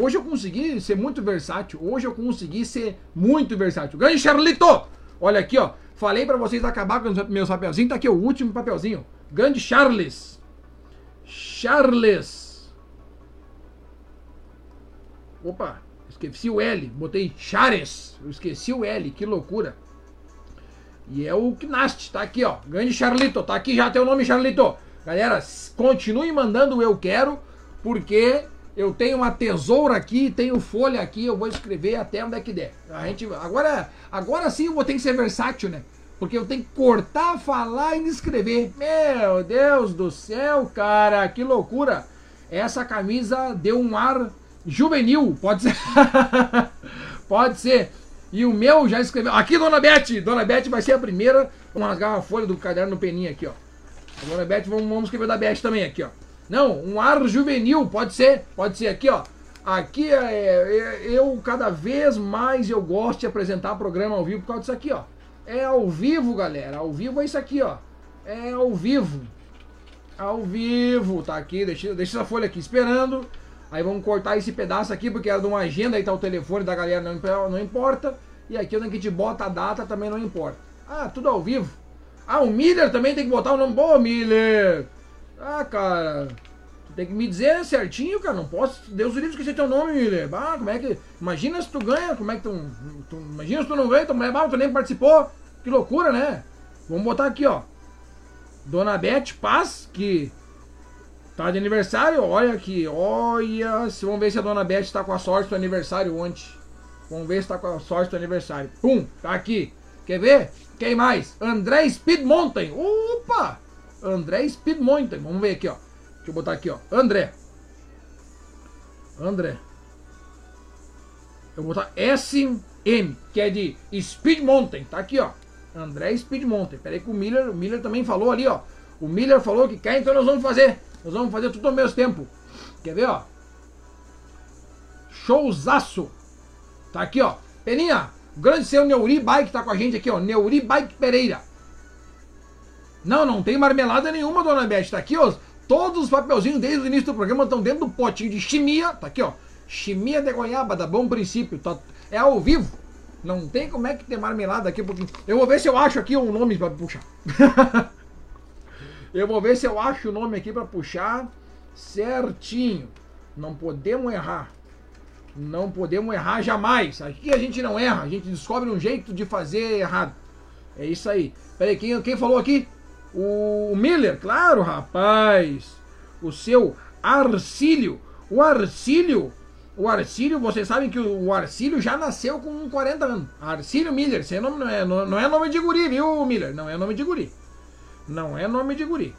hoje eu consegui ser muito versátil. Hoje eu consegui ser muito versátil. Grande Charlito! Olha aqui, ó. Falei pra vocês acabar com meus papelzinhos. Tá aqui o último papelzinho. Grande Charles. Charles. Opa, esqueci o L. Botei Chares. Eu esqueci o L. Que loucura. E é o Knast. Tá aqui, ó. Grande Charlito. Tá aqui já teu nome, Charlito. Galera, continue mandando o eu quero. Porque eu tenho uma tesoura aqui, tenho folha aqui, eu vou escrever até onde é que der. A gente, agora, agora sim eu vou ter que ser versátil, né? Porque eu tenho que cortar, falar e escrever. Meu Deus do céu, cara, que loucura. Essa camisa deu um ar juvenil, pode ser. (laughs) pode ser. E o meu já escreveu. Aqui, Dona Beth! Dona Beth vai ser a primeira. Vamos rasgar a folha do caderno no peninho aqui, ó. A Dona Beth, vamos, vamos escrever da Beth também aqui, ó. Não, um ar juvenil, pode ser, pode ser aqui, ó. Aqui é, é, eu cada vez mais eu gosto de apresentar programa ao vivo por causa disso aqui, ó. É ao vivo, galera. Ao vivo é isso aqui, ó. É ao vivo. Ao vivo, tá aqui, deixa, deixa essa folha aqui esperando. Aí vamos cortar esse pedaço aqui, porque era de uma agenda, aí tá o telefone da galera, não, não importa. E aqui onde a gente bota a data também não importa. Ah, tudo ao vivo. Ah, o Miller também tem que botar o nome. Boa, Miller! Ah, cara, tem que me dizer certinho, cara. Não posso. Deus livre esquecer teu nome, Miller. Ah, como é que. Imagina se tu ganha, como é que tu. tu imagina se tu não ganha, tu, ah, tu nem participou. Que loucura, né? Vamos botar aqui, ó. Dona Beth Paz, que tá de aniversário. Olha aqui, olha. Vamos ver se a Dona Beth tá com a sorte do aniversário ontem. Vamos ver se tá com a sorte do aniversário. Pum, tá aqui. Quer ver? Quem mais? André Speed Mountain. Opa! André Speed Mountain. Vamos ver aqui, ó. Deixa eu botar aqui, ó. André. André. Eu vou botar SM, que é de Speed Mountain. Tá aqui, ó. André Speed Mountain. Pera aí que o Miller, o Miller também falou ali, ó. O Miller falou que quer, então nós vamos fazer. Nós vamos fazer tudo ao mesmo tempo. Quer ver, ó? Showzaço. Tá aqui, ó. Peninha, o grande seu Neuri Bike tá com a gente aqui, ó. Neuri Bike Pereira. Não, não tem marmelada nenhuma, dona Beth. Tá aqui, ó. Todos os papelzinhos desde o início do programa estão dentro do potinho de chimia. Tá aqui, ó. Chimia de goiaba, da bom princípio. Tá, é ao vivo. Não tem como é que ter marmelada aqui. Porque... Eu vou ver se eu acho aqui um nome pra puxar. (laughs) eu vou ver se eu acho o nome aqui pra puxar certinho. Não podemos errar. Não podemos errar jamais. Aqui a gente não erra. A gente descobre um jeito de fazer errado. É isso aí. Peraí, quem, quem falou aqui? O Miller, claro, rapaz. O seu Arcílio. O Arcílio. O Arcílio, vocês sabem que o Arcílio já nasceu com 40 anos. Arcílio Miller, seu nome não é, não, não é nome de guri, viu, Miller? Não é nome de guri. Não é nome de guri.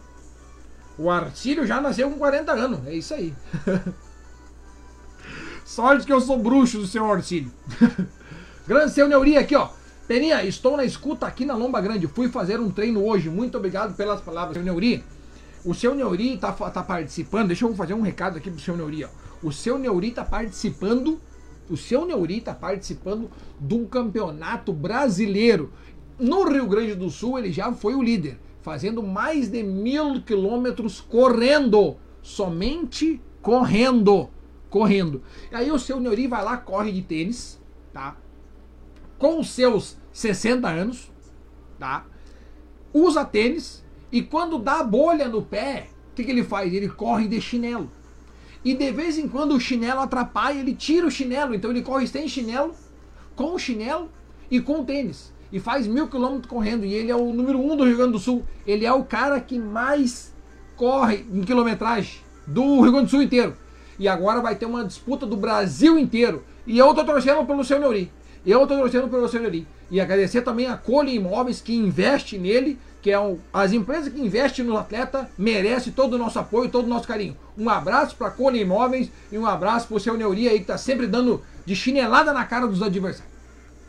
O Arcílio já nasceu com 40 anos. É isso aí. (laughs) Sorte que eu sou bruxo do (laughs) seu Arcílio. Grande seu Neuri aqui, ó. Peninha, estou na escuta aqui na Lomba Grande. Fui fazer um treino hoje. Muito obrigado pelas palavras, seu Neuri. O seu Neuri está tá participando. Deixa eu fazer um recado aqui pro seu Neuri. Ó. O seu Neuri está participando. O seu Neuri está participando de um campeonato brasileiro. No Rio Grande do Sul, ele já foi o líder, fazendo mais de mil quilômetros correndo. Somente correndo. Correndo. E aí o seu Neuri vai lá, corre de tênis, tá? com os seus 60 anos, tá? Usa tênis e quando dá bolha no pé, o que, que ele faz? Ele corre de chinelo. E de vez em quando o chinelo atrapalha, ele tira o chinelo. Então ele corre sem chinelo, com o chinelo e com o tênis. E faz mil quilômetros correndo. E ele é o número um do Rio Grande do Sul. Ele é o cara que mais corre em quilometragem do Rio Grande do Sul inteiro. E agora vai ter uma disputa do Brasil inteiro. E eu tô torcendo pelo seu Neuri. Eu estou torcendo pelo Senhori. E agradecer também a Cole Imóveis que investe nele, que é um, as empresas que investem no atleta merece todo o nosso apoio, todo o nosso carinho. Um abraço para Cole Imóveis e um abraço para o seu Neuri aí que está sempre dando de chinelada na cara dos adversários.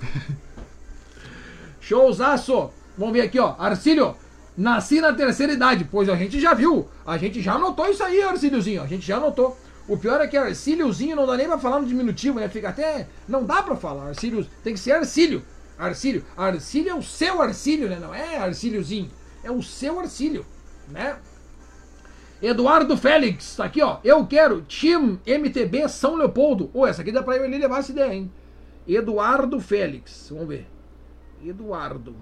(laughs) Showzaço! Vamos ver aqui, ó. Arcílio, nasci na terceira idade. Pois a gente já viu. A gente já notou isso aí, Arcíliozinho. A gente já notou. O pior é que Arcíliozinho não dá nem pra falar no diminutivo, né? Fica até. Não dá pra falar. Arcílio tem que ser Arcílio. Arcílio. Arcílio é o seu Arcílio, né? Não é Arcíliozinho. É o seu Arcílio, né? Eduardo Félix, tá aqui, ó. Eu quero Team MTB São Leopoldo. Ô, oh, essa aqui dá pra ele levar essa ideia, hein? Eduardo Félix. Vamos ver. Eduardo.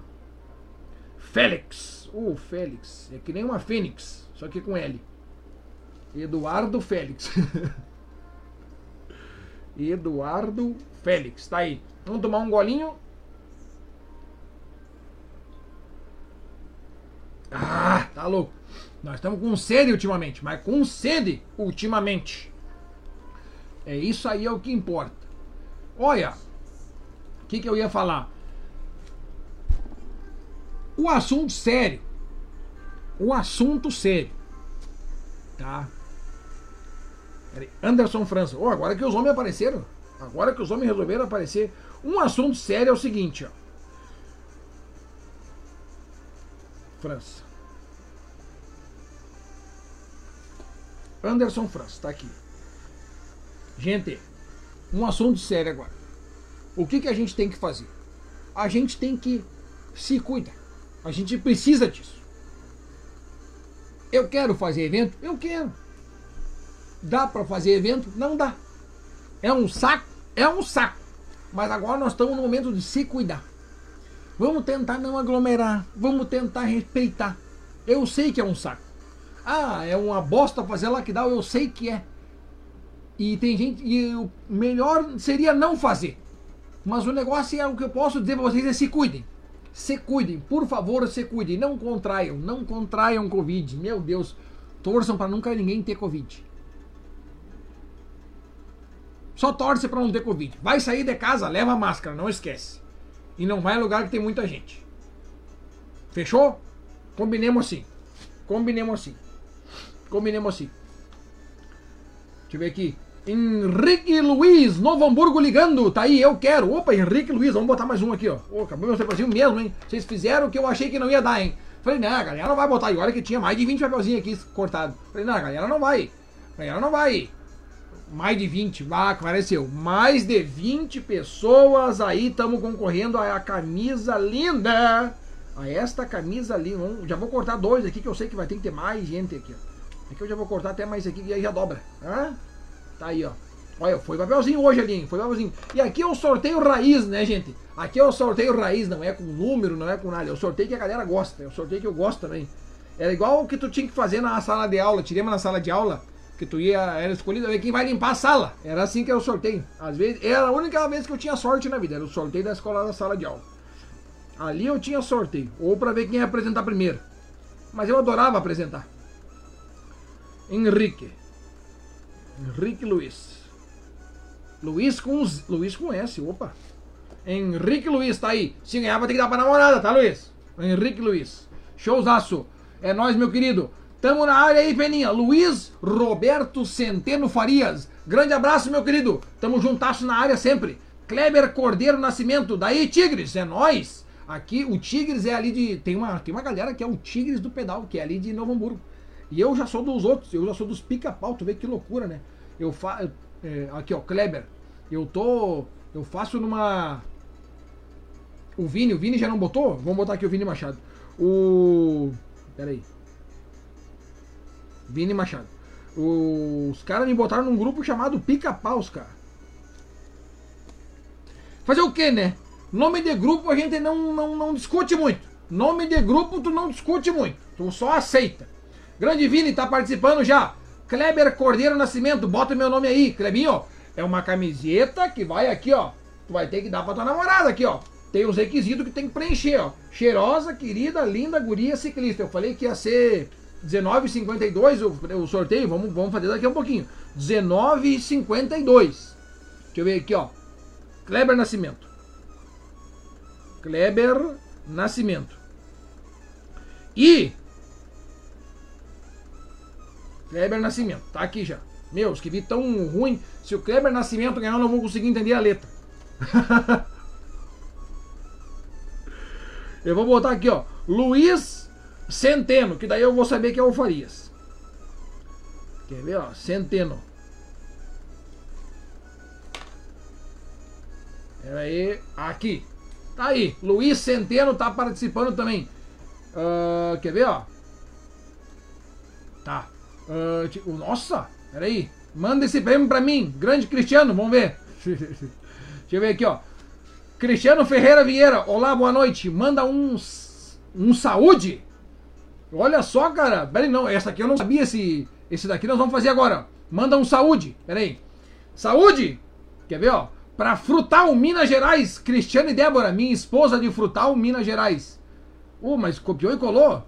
Félix. O Félix. É que nem uma Fênix, só que com L. Eduardo Félix. (laughs) Eduardo Félix. Tá aí. Vamos tomar um golinho. Ah, tá louco. Nós estamos com sede ultimamente, mas com sede ultimamente. É isso aí é o que importa. Olha, o que, que eu ia falar? O assunto sério. O assunto sério. Tá? Anderson França. Oh, agora que os homens apareceram. Agora que os homens resolveram aparecer. Um assunto sério é o seguinte, ó. França. Anderson França, tá aqui. Gente, um assunto sério agora. O que, que a gente tem que fazer? A gente tem que se cuidar. A gente precisa disso. Eu quero fazer evento? Eu quero. Dá para fazer evento? Não dá. É um saco? É um saco. Mas agora nós estamos no momento de se cuidar. Vamos tentar não aglomerar. Vamos tentar respeitar. Eu sei que é um saco. Ah, é uma bosta fazer lockdown, eu sei que é. E tem gente. E o melhor seria não fazer. Mas o negócio é o que eu posso dizer para vocês é se cuidem. Se cuidem, por favor, se cuidem. Não contraiam, não contraiam Covid. Meu Deus, torçam para nunca ninguém ter Covid. Só torce para não ter Covid. Vai sair de casa, leva máscara, não esquece. E não vai em lugar que tem muita gente. Fechou? Combinemos assim. Combinemos assim. Combinemos assim. Deixa eu ver aqui. Henrique Luiz, Novo Hamburgo ligando. Tá aí, eu quero. Opa, Henrique Luiz, vamos botar mais um aqui, ó. Ô, acabou meu papelzinho mesmo, hein? Vocês fizeram o que eu achei que não ia dar, hein? Falei, não, a galera não vai botar. E olha que tinha mais de 20 papelzinhos aqui cortados. Falei, não, a galera não vai. A galera não vai. Mais de 20, ah, apareceu. Mais de 20 pessoas aí estamos concorrendo a, a camisa linda. A esta camisa linda. Já vou cortar dois aqui que eu sei que vai ter que ter mais gente aqui, ó. Aqui eu já vou cortar até mais aqui e aí já dobra. Hã? Tá aí, ó. Olha, foi papelzinho hoje ali, foi papelzinho. E aqui é o sorteio raiz, né, gente? Aqui é o sorteio raiz, não é com número, não é com nada. É o sorteio que a galera gosta, é o sorteio que eu gosto também. Era igual o que tu tinha que fazer na sala de aula. Tiremos na sala de aula, que tu ia, era escolhido ver quem vai limpar a sala. Era assim que o sorteio. Às vezes, era a única vez que eu tinha sorte na vida, era o sorteio da escola da sala de aula. Ali eu tinha sorteio, ou para ver quem ia apresentar primeiro. Mas eu adorava apresentar. Henrique. Henrique Luiz. Luiz com, Luiz com S, opa. Henrique Luiz, tá aí. Se ganhar, vai ter que dar pra namorada, tá, Luiz? Henrique Luiz. Showzaço. É nós, meu querido. Tamo na área aí, Peninha. Luiz Roberto Centeno Farias. Grande abraço, meu querido. Tamo juntasso na área sempre. Kleber Cordeiro Nascimento. Daí, Tigres, é nós. Aqui, o Tigres é ali de. Tem uma, tem uma galera que é o Tigres do Pedal, que é ali de Novo Hamburgo. E eu já sou dos outros, eu já sou dos pica-pau, tu vê que loucura, né? Eu faço. É, aqui, ó, Kleber. Eu tô. Eu faço numa. O Vini, o Vini já não botou? Vamos botar aqui o Vini Machado. O. Pera aí. Vini Machado. Os caras me botaram num grupo chamado Pica-Paus, cara. Fazer o que, né? Nome de grupo a gente não, não, não discute muito. Nome de grupo tu não discute muito. Tu só aceita. Grande Vini tá participando já. Kleber Cordeiro Nascimento, bota meu nome aí, Klebinho. É uma camiseta que vai aqui, ó. Tu vai ter que dar pra tua namorada aqui, ó. Tem os requisitos que tem que preencher, ó. Cheirosa, querida, linda, guria, ciclista. Eu falei que ia ser 19,52 o, o sorteio. Vamos, vamos fazer daqui a um pouquinho. 19,52. Deixa eu ver aqui, ó. Kleber Nascimento. Kleber Nascimento. E Kleber Nascimento, tá aqui já. Meu, escrevi tão ruim. Se o Kleber Nascimento ganhar, eu não vou conseguir entender a letra. (laughs) eu vou botar aqui, ó. Luiz Centeno, que daí eu vou saber que é o Farias. Quer ver, ó? Centeno. Pera aí. Aqui. Tá aí. Luiz Centeno tá participando também. Uh, quer ver, ó? Tá. Uh, tipo, nossa, peraí. Manda esse prêmio pra mim. Grande Cristiano, vamos ver. (laughs) Deixa eu ver aqui, ó. Cristiano Ferreira Vieira, olá, boa noite. Manda uns Um saúde? Olha só, cara. Pera aí, não. Essa aqui eu não sabia. Esse, esse daqui nós vamos fazer agora. Manda um saúde. Pera aí. Saúde! Quer ver, ó? Pra Frutal, Minas Gerais. Cristiane Débora, minha esposa de Frutal, Minas Gerais. Uh, mas copiou e colou?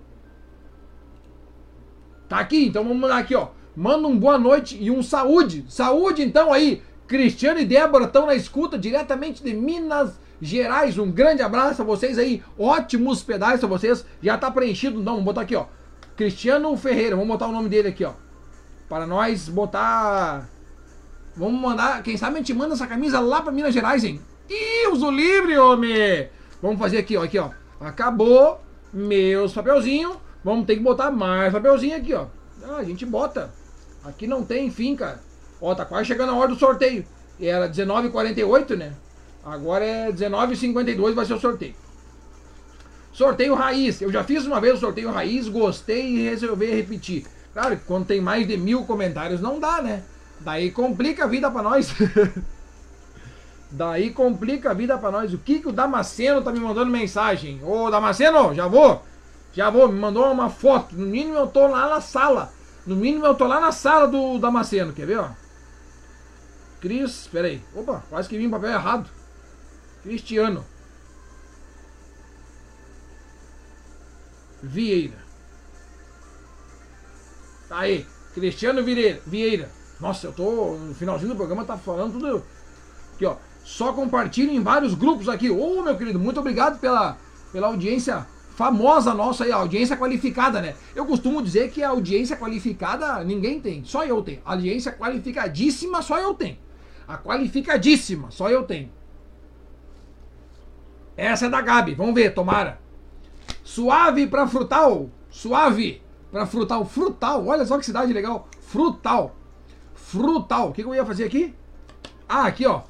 Tá aqui, então vamos mandar aqui, ó. Manda um boa noite e um saúde. Saúde, então, aí. Cristiano e Débora estão na escuta diretamente de Minas Gerais. Um grande abraço a vocês aí. Ótimos pedais a vocês. Já tá preenchido. Não, vamos botar aqui, ó. Cristiano Ferreira. Vamos botar o nome dele aqui, ó. Para nós botar. Vamos mandar. Quem sabe a gente manda essa camisa lá para Minas Gerais, hein? Deus o livre, homem! Vamos fazer aqui, ó. Aqui, ó. Acabou meus papelzinhos. Vamos ter que botar mais papelzinho aqui, ó. Ah, a gente bota. Aqui não tem fim, cara. Ó, tá quase chegando a hora do sorteio. Era 19h48, né? Agora é 19h52 vai ser o sorteio. Sorteio raiz. Eu já fiz uma vez o sorteio raiz, gostei e resolvi repetir. Claro que quando tem mais de mil comentários não dá, né? Daí complica a vida para nós. (laughs) Daí complica a vida para nós. O que, que o Damasceno tá me mandando mensagem? Ô Damasceno, já vou. Já vou, me mandou uma foto. No mínimo eu tô lá na sala. No mínimo eu tô lá na sala do Damasceno, quer ver, ó? Cris, peraí. Opa, quase que vim papel errado. Cristiano. Vieira. Tá aí, Cristiano Vieira. Vieira. Nossa, eu tô. No finalzinho do programa tá falando tudo. Aqui, ó. Só compartilhe em vários grupos aqui. Ô, oh, meu querido, muito obrigado pela, pela audiência famosa nossa aí, a audiência qualificada, né? Eu costumo dizer que a audiência qualificada ninguém tem, só eu tenho. A audiência qualificadíssima só eu tenho. A qualificadíssima só eu tenho. Essa é da Gabi, vamos ver, tomara. Suave para frutal, suave para frutal, frutal. Olha só que cidade legal, frutal. Frutal. O que, que eu ia fazer aqui? Ah, aqui ó.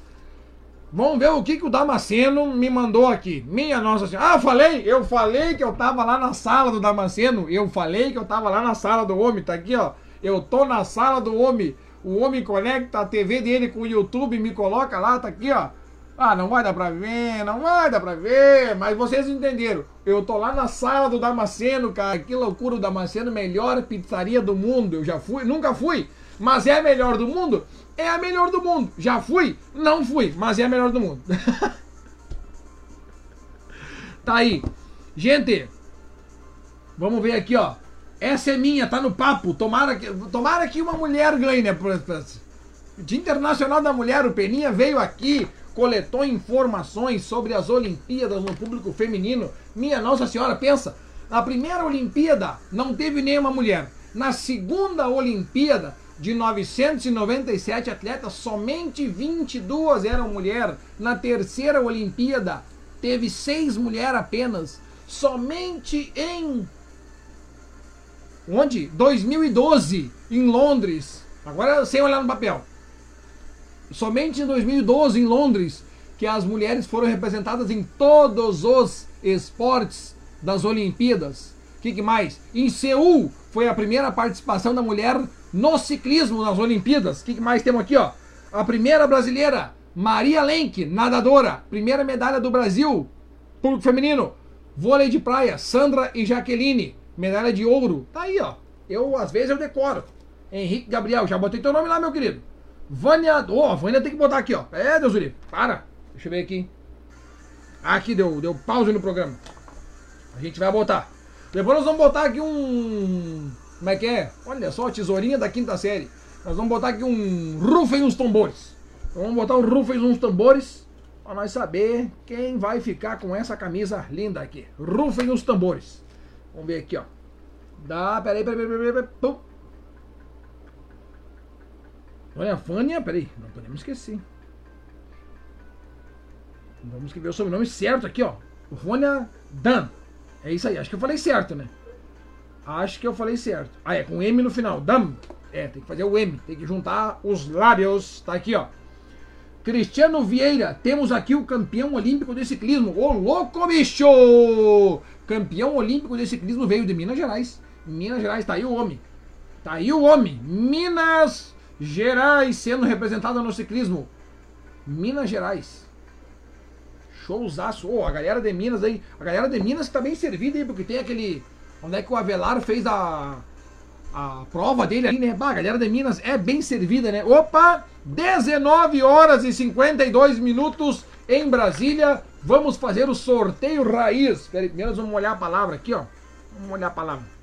Vamos ver o que, que o Damasceno me mandou aqui. Minha Nossa Senhora. Ah, falei, eu falei que eu tava lá na sala do Damasceno. Eu falei que eu tava lá na sala do homem. Tá aqui, ó. Eu tô na sala do homem. O homem conecta a TV dele com o YouTube, me coloca lá, tá aqui, ó. Ah, não vai dar pra ver, não vai dar pra ver, mas vocês entenderam. Eu tô lá na sala do Damasceno, cara. Que loucura, o Damasceno, melhor pizzaria do mundo. Eu já fui, nunca fui, mas é a melhor do mundo é a melhor do mundo. Já fui? Não fui, mas é a melhor do mundo. (laughs) tá aí. Gente, vamos ver aqui, ó. Essa é minha, tá no papo. Tomara que, tomara que uma mulher ganhe, né? Dia Internacional da Mulher, o Peninha veio aqui, coletou informações sobre as Olimpíadas no público feminino. Minha Nossa Senhora, pensa, na primeira Olimpíada não teve nenhuma mulher. Na segunda Olimpíada de 997 atletas, somente 22 eram mulher. Na terceira Olimpíada, teve seis mulheres apenas. Somente em. Onde? 2012, em Londres. Agora sem olhar no papel. Somente em 2012, em Londres, que as mulheres foram representadas em todos os esportes das Olimpíadas. O que, que mais? Em Seul foi a primeira participação da mulher no ciclismo nas Olimpíadas. O que mais temos aqui, ó? A primeira brasileira, Maria Lenk, nadadora. Primeira medalha do Brasil, público feminino. Vôlei de praia, Sandra e Jaqueline, medalha de ouro. Tá aí, ó. Eu, às vezes, eu decoro. Henrique Gabriel, já botei teu nome lá, meu querido. Vânia. Ô, oh, Vânia tem que botar aqui, ó. É, Deus livre. Para. Deixa eu ver aqui. Aqui deu, deu pause no programa. A gente vai botar. Depois nós vamos botar aqui um como é que é? Olha só, tesourinha da quinta série. Nós vamos botar aqui um rufem uns tambores. Vamos botar um rufem uns tambores para nós saber quem vai ficar com essa camisa linda aqui. Rufem os tambores. Vamos ver aqui, ó. Dá, peraí, peraí, peraí, peraí. Pum. Olha, a Fânia, peraí, não podemos esquecer. Vamos escrever o sobrenome certo aqui, ó. Vânia Dan. É isso aí, acho que eu falei certo, né? Acho que eu falei certo. Ah, é com M no final. Dam. É, tem que fazer o M. Tem que juntar os lábios. Tá aqui, ó. Cristiano Vieira. Temos aqui o campeão olímpico de ciclismo. Ô, louco, bicho! Campeão olímpico de ciclismo veio de Minas Gerais. Minas Gerais, tá aí o homem. Tá aí o homem. Minas Gerais sendo representada no ciclismo. Minas Gerais. Showzaço. Ô, a galera de Minas aí. A galera de Minas tá bem servida aí, porque tem aquele. Onde é que o Avelar fez a. A prova dele ali, né? Bah, a galera de Minas é bem servida, né? Opa! 19 horas e 52 minutos em Brasília. Vamos fazer o sorteio raiz. Peraí, primeiro vamos olhar a palavra aqui, ó. Vamos olhar a palavra.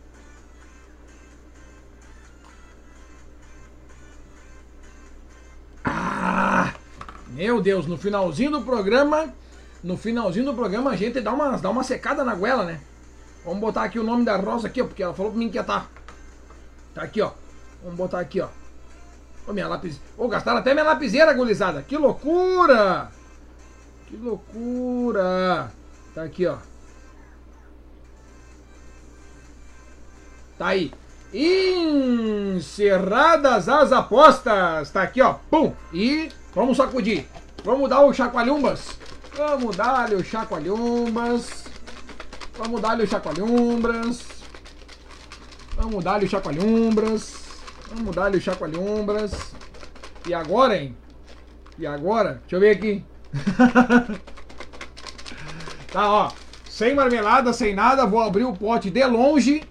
Ah! Meu Deus, no finalzinho do programa, no finalzinho do programa a gente dá uma, dá uma secada na goela, né? Vamos botar aqui o nome da Rosa aqui, ó, porque ela falou pra mim que ia tá. Aqui, ó. Vamos botar aqui, ó. Ô, minha lápis. Ô, gastaram até minha lapiseira, gulizada. Que loucura! Que loucura! Tá aqui, ó. Tá aí. Encerradas as apostas. Tá aqui, ó. Pum! E vamos sacudir. Vamos dar o chacoalhumbas. Vamos dar-lhe o chacoalhumbas. Vamos dar-lhe o chacoalhumbras. Vamos dar-lhe o chacoalhumbras. Vamos dar-lhe o chacoalhumbras. E agora, hein? E agora? Deixa eu ver aqui. (laughs) tá, ó. Sem marmelada, sem nada. Vou abrir o pote de longe.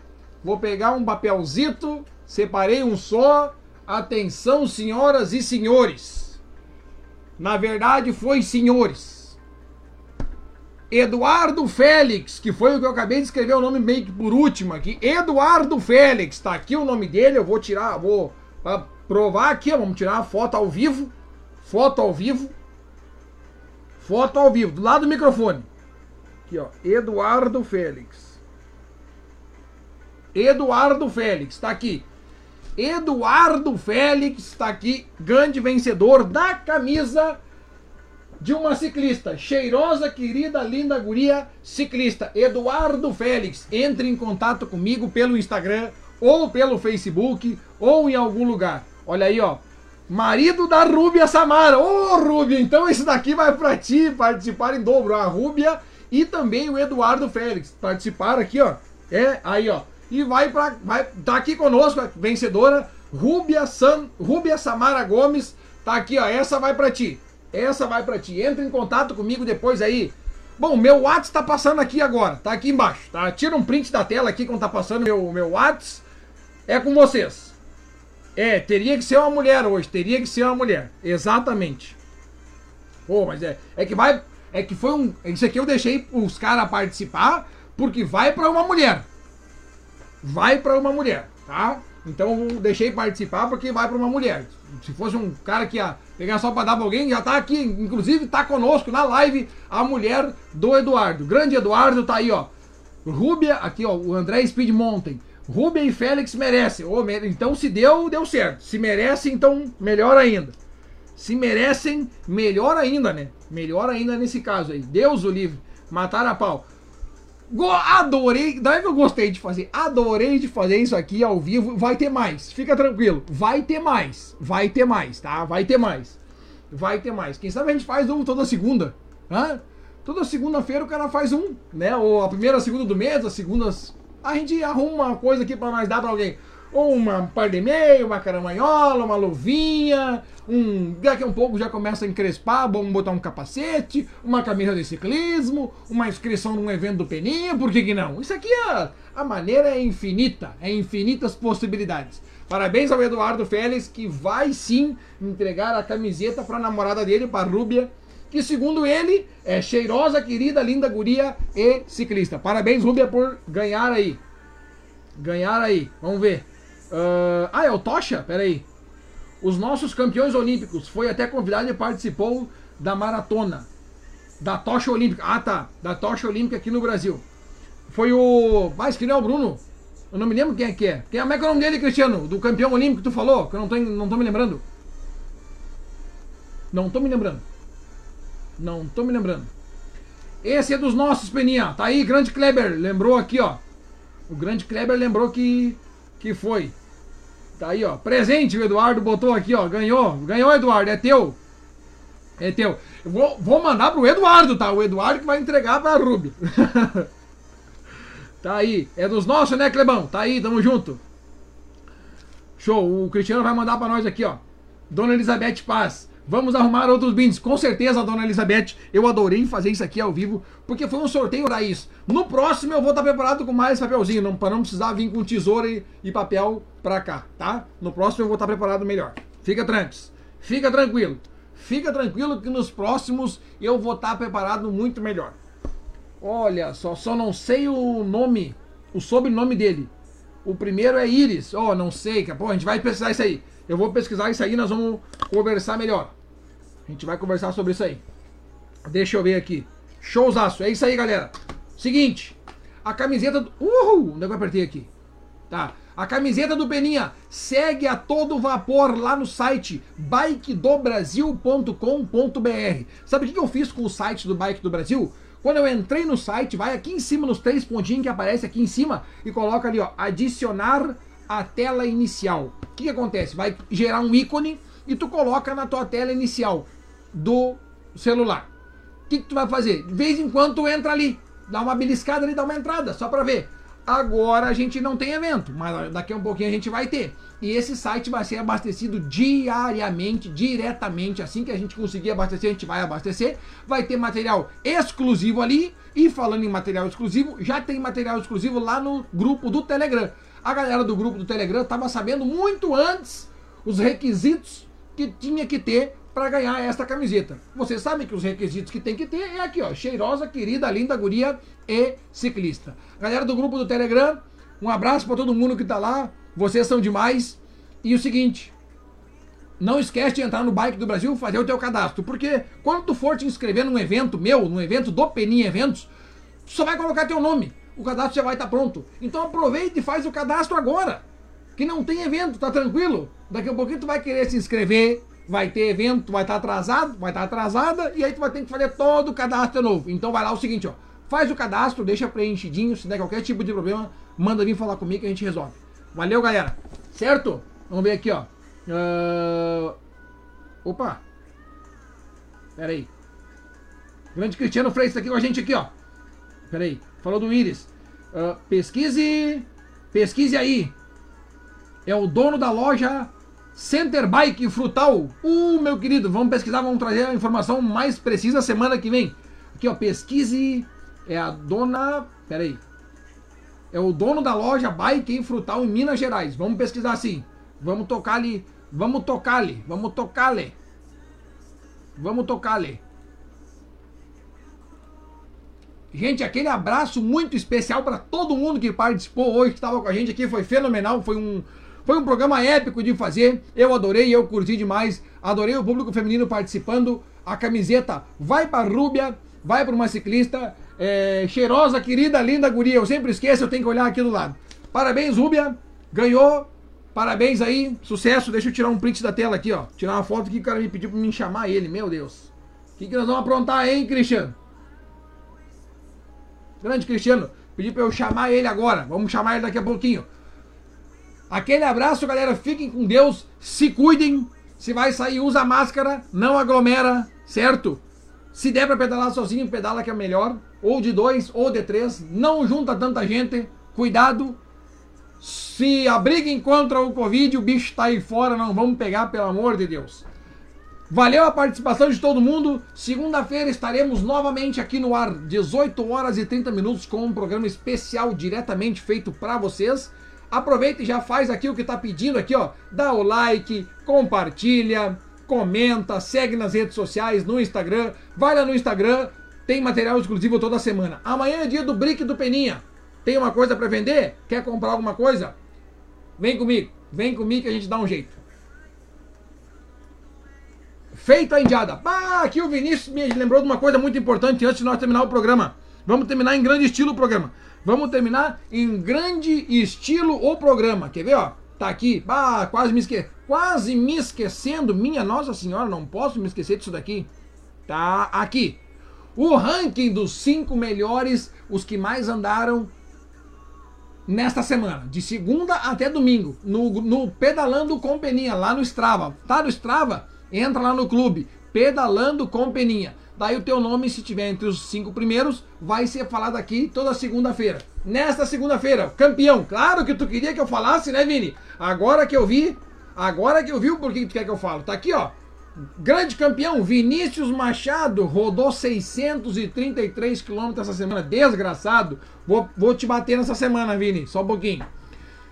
Vou pegar um papelzito. Separei um só. Atenção, senhoras e senhores. Na verdade, foi senhores. Eduardo Félix, que foi o que eu acabei de escrever o nome meio que por último aqui. Eduardo Félix, tá aqui o nome dele. Eu vou tirar, vou provar aqui, vamos tirar a foto ao vivo. Foto ao vivo. Foto ao vivo, do lado do microfone. Aqui, ó. Eduardo Félix. Eduardo Félix, tá aqui. Eduardo Félix tá aqui, grande vencedor da camisa de uma ciclista. Cheirosa, querida, linda guria ciclista. Eduardo Félix. Entre em contato comigo pelo Instagram, ou pelo Facebook, ou em algum lugar. Olha aí, ó. Marido da Rúbia Samara. Ô, oh, Rúbia, então esse daqui vai para ti participar em dobro. A Rúbia e também o Eduardo Félix. Participaram aqui, ó. É, aí, ó. E vai para vai tá aqui conosco a vencedora Rúbia San, Rúbia Samara Gomes. Tá aqui, ó. Essa vai para ti. Essa vai para ti. Entra em contato comigo depois aí. Bom, meu WhatsApp tá passando aqui agora. Tá aqui embaixo, tá? Tira um print da tela aqui quando tá passando meu meu WhatsApp. É com vocês. É, teria que ser uma mulher hoje, teria que ser uma mulher. Exatamente. Pô, mas é, é que vai, é que foi um, isso aqui eu deixei os caras participar porque vai para uma mulher. Vai para uma mulher, tá? Então deixei participar porque vai para uma mulher. Se fosse um cara que ia pegar só para dar pra alguém, já tá aqui, inclusive tá conosco na live a mulher do Eduardo. Grande Eduardo tá aí, ó. Rúbia, aqui ó, o André Speed Mountain. E Félix merecem. Oh, então, se deu, deu certo. Se merecem, então, melhor ainda. Se merecem, melhor ainda, né? Melhor ainda nesse caso aí. Deus o livre. Matar a pau. Adorei. Daí que eu gostei de fazer. Adorei de fazer isso aqui ao vivo. Vai ter mais. Fica tranquilo. Vai ter mais. Vai ter mais, tá? Vai ter mais. Vai ter mais. Quem sabe a gente faz um toda segunda. Hã? Toda segunda-feira o cara faz um, né? Ou a primeira, a segunda do mês, as segundas a gente arruma uma coisa aqui para nós dar para alguém. Ou uma par de meio, uma caramanhola, uma luvinha, um. Daqui a um pouco já começa a encrespar, vamos botar um capacete, uma camisa de ciclismo, uma inscrição num evento do Peninha, por que, que não? Isso aqui é. A maneira é infinita, é infinitas possibilidades. Parabéns ao Eduardo Félix, que vai sim entregar a camiseta para a namorada dele, para Rúbia, que segundo ele é cheirosa, querida, linda guria e ciclista. Parabéns, Rúbia, por ganhar aí. Ganhar aí. Vamos ver. Uh, ah, é o Tocha? Pera aí. Os nossos campeões olímpicos foi até convidado e participou da maratona. Da tocha olímpica. Ah, tá. Da tocha olímpica aqui no Brasil. Foi o. Mas que não é o Bruno? Eu não me lembro quem é que é. Quem é, como é que é o nome dele, Cristiano? Do campeão olímpico que tu falou? Que eu não tô, não tô me lembrando. Não tô me lembrando. Não tô me lembrando. Esse é dos nossos, Peninha. Tá aí, grande Kleber. Lembrou aqui, ó. O grande Kleber lembrou que, que foi. Tá aí, ó. Presente, o Eduardo botou aqui, ó. Ganhou. Ganhou, Eduardo. É teu. É teu. Eu vou, vou mandar pro Eduardo, tá? O Eduardo que vai entregar pra Ruby. (laughs) tá aí. É dos nossos, né, Clebão? Tá aí, tamo junto. Show. O Cristiano vai mandar pra nós aqui, ó. Dona Elizabeth Paz. Vamos arrumar outros brindes. Com certeza, dona Elizabeth, eu adorei fazer isso aqui ao vivo, porque foi um sorteio isso. No próximo eu vou estar preparado com mais papelzinho, não, para não precisar vir com tesoura e, e papel para cá, tá? No próximo eu vou estar preparado melhor. Fica tranquilo. Fica tranquilo. Fica tranquilo que nos próximos eu vou estar preparado muito melhor. Olha só, só não sei o nome, o sobrenome dele. O primeiro é Iris. Oh, não sei, pô, a gente vai pesquisar isso aí. Eu vou pesquisar isso aí nós vamos conversar melhor. A gente vai conversar sobre isso aí. Deixa eu ver aqui. Showzaço. É isso aí, galera. Seguinte. A camiseta do... Uhul! Onde é que eu apertei aqui? Tá. A camiseta do Peninha segue a todo vapor lá no site bikedobrasil.com.br. Sabe o que eu fiz com o site do Bike do Brasil? Quando eu entrei no site, vai aqui em cima nos três pontinhos que aparece aqui em cima e coloca ali, ó, adicionar a tela inicial. O que, que acontece? Vai gerar um ícone e tu coloca na tua tela inicial do celular. O que, que tu vai fazer? De vez em quando tu entra ali, dá uma beliscada ali, dá uma entrada, só para ver. Agora a gente não tem evento, mas daqui a um pouquinho a gente vai ter. E esse site vai ser abastecido diariamente, diretamente. Assim que a gente conseguir abastecer, a gente vai abastecer. Vai ter material exclusivo ali. E falando em material exclusivo, já tem material exclusivo lá no grupo do Telegram. A galera do grupo do Telegram estava sabendo muito antes os requisitos que tinha que ter para ganhar esta camiseta. Vocês sabem que os requisitos que tem que ter é aqui, ó, cheirosa, querida, linda guria e ciclista. Galera do grupo do Telegram, um abraço para todo mundo que tá lá. Vocês são demais. E o seguinte, não esquece de entrar no Bike do Brasil, fazer o teu cadastro, porque quando tu for te inscrever num evento meu, num evento do Peninha Eventos, tu só vai colocar teu nome. O cadastro já vai estar tá pronto. Então aproveita e faz o cadastro agora. Que não tem evento, tá tranquilo? Daqui a pouquinho tu vai querer se inscrever, vai ter evento, vai estar tá atrasado, vai estar tá atrasada, e aí tu vai ter que fazer todo o cadastro novo. Então vai lá o seguinte, ó. Faz o cadastro, deixa preenchidinho, se der qualquer tipo de problema, manda vir falar comigo que a gente resolve. Valeu, galera. Certo? Vamos ver aqui, ó. Uh... Opa. Pera aí. Grande Cristiano Freire está aqui com a gente aqui, ó. Pera aí. Falou do Iris. Uh, pesquise. Pesquise aí. É o dono da loja Center Bike Frutal. Uh, meu querido, vamos pesquisar, vamos trazer a informação mais precisa semana que vem. Aqui, ó, pesquise é a dona. Pera aí. É o dono da loja Bike Frutal em Minas Gerais. Vamos pesquisar assim. Vamos tocar ali. Vamos tocar ali. Vamos tocar ali. Vamos tocar ali. Gente, aquele abraço muito especial para todo mundo que participou hoje, que estava com a gente aqui. Foi fenomenal. Foi um, foi um programa épico de fazer. Eu adorei, eu curti demais. Adorei o público feminino participando. A camiseta vai para Rúbia, vai para uma ciclista é, cheirosa, querida, linda guria. Eu sempre esqueço, eu tenho que olhar aqui do lado. Parabéns, Rúbia. Ganhou. Parabéns aí. Sucesso. Deixa eu tirar um print da tela aqui, ó. Tirar uma foto que o cara me pediu pra me chamar ele. Meu Deus. O que, que nós vamos aprontar, hein, Cristiano? Grande Cristiano. Pedi pra eu chamar ele agora. Vamos chamar ele daqui a pouquinho. Aquele abraço, galera. Fiquem com Deus. Se cuidem. Se vai sair, usa máscara. Não aglomera. Certo? Se der pra pedalar sozinho, pedala que é melhor ou de dois, ou de três, não junta tanta gente, cuidado. Se abriguem contra o Covid, o bicho está aí fora, não vamos pegar, pelo amor de Deus. Valeu a participação de todo mundo. Segunda-feira estaremos novamente aqui no ar, 18 horas e 30 minutos, com um programa especial diretamente feito para vocês. Aproveita e já faz aqui o que está pedindo aqui, ó. Dá o like, compartilha, comenta, segue nas redes sociais, no Instagram. Vai lá no Instagram, tem material exclusivo toda semana. Amanhã é dia do Brick do Peninha. Tem uma coisa para vender? Quer comprar alguma coisa? Vem comigo. Vem comigo que a gente dá um jeito. Feita a indiada. Aqui o Vinícius me lembrou de uma coisa muito importante antes de nós terminar o programa. Vamos terminar em grande estilo o programa. Vamos terminar em grande estilo o programa. Quer ver, ó? Tá aqui. Ah, quase me esque... quase me esquecendo. Minha Nossa Senhora, não posso me esquecer disso daqui. Tá aqui o ranking dos cinco melhores, os que mais andaram nesta semana, de segunda até domingo, no, no Pedalando com Peninha, lá no Strava. Tá no Strava? Entra lá no clube, Pedalando com Peninha. Daí o teu nome, se tiver entre os cinco primeiros, vai ser falado aqui toda segunda-feira. Nesta segunda-feira, campeão. Claro que tu queria que eu falasse, né, Vini? Agora que eu vi, agora que eu vi o porquê que tu quer que eu falo. Tá aqui, ó. Grande campeão, Vinícius Machado, rodou 633 quilômetros essa semana. Desgraçado. Vou, vou te bater nessa semana, Vini. Só um pouquinho.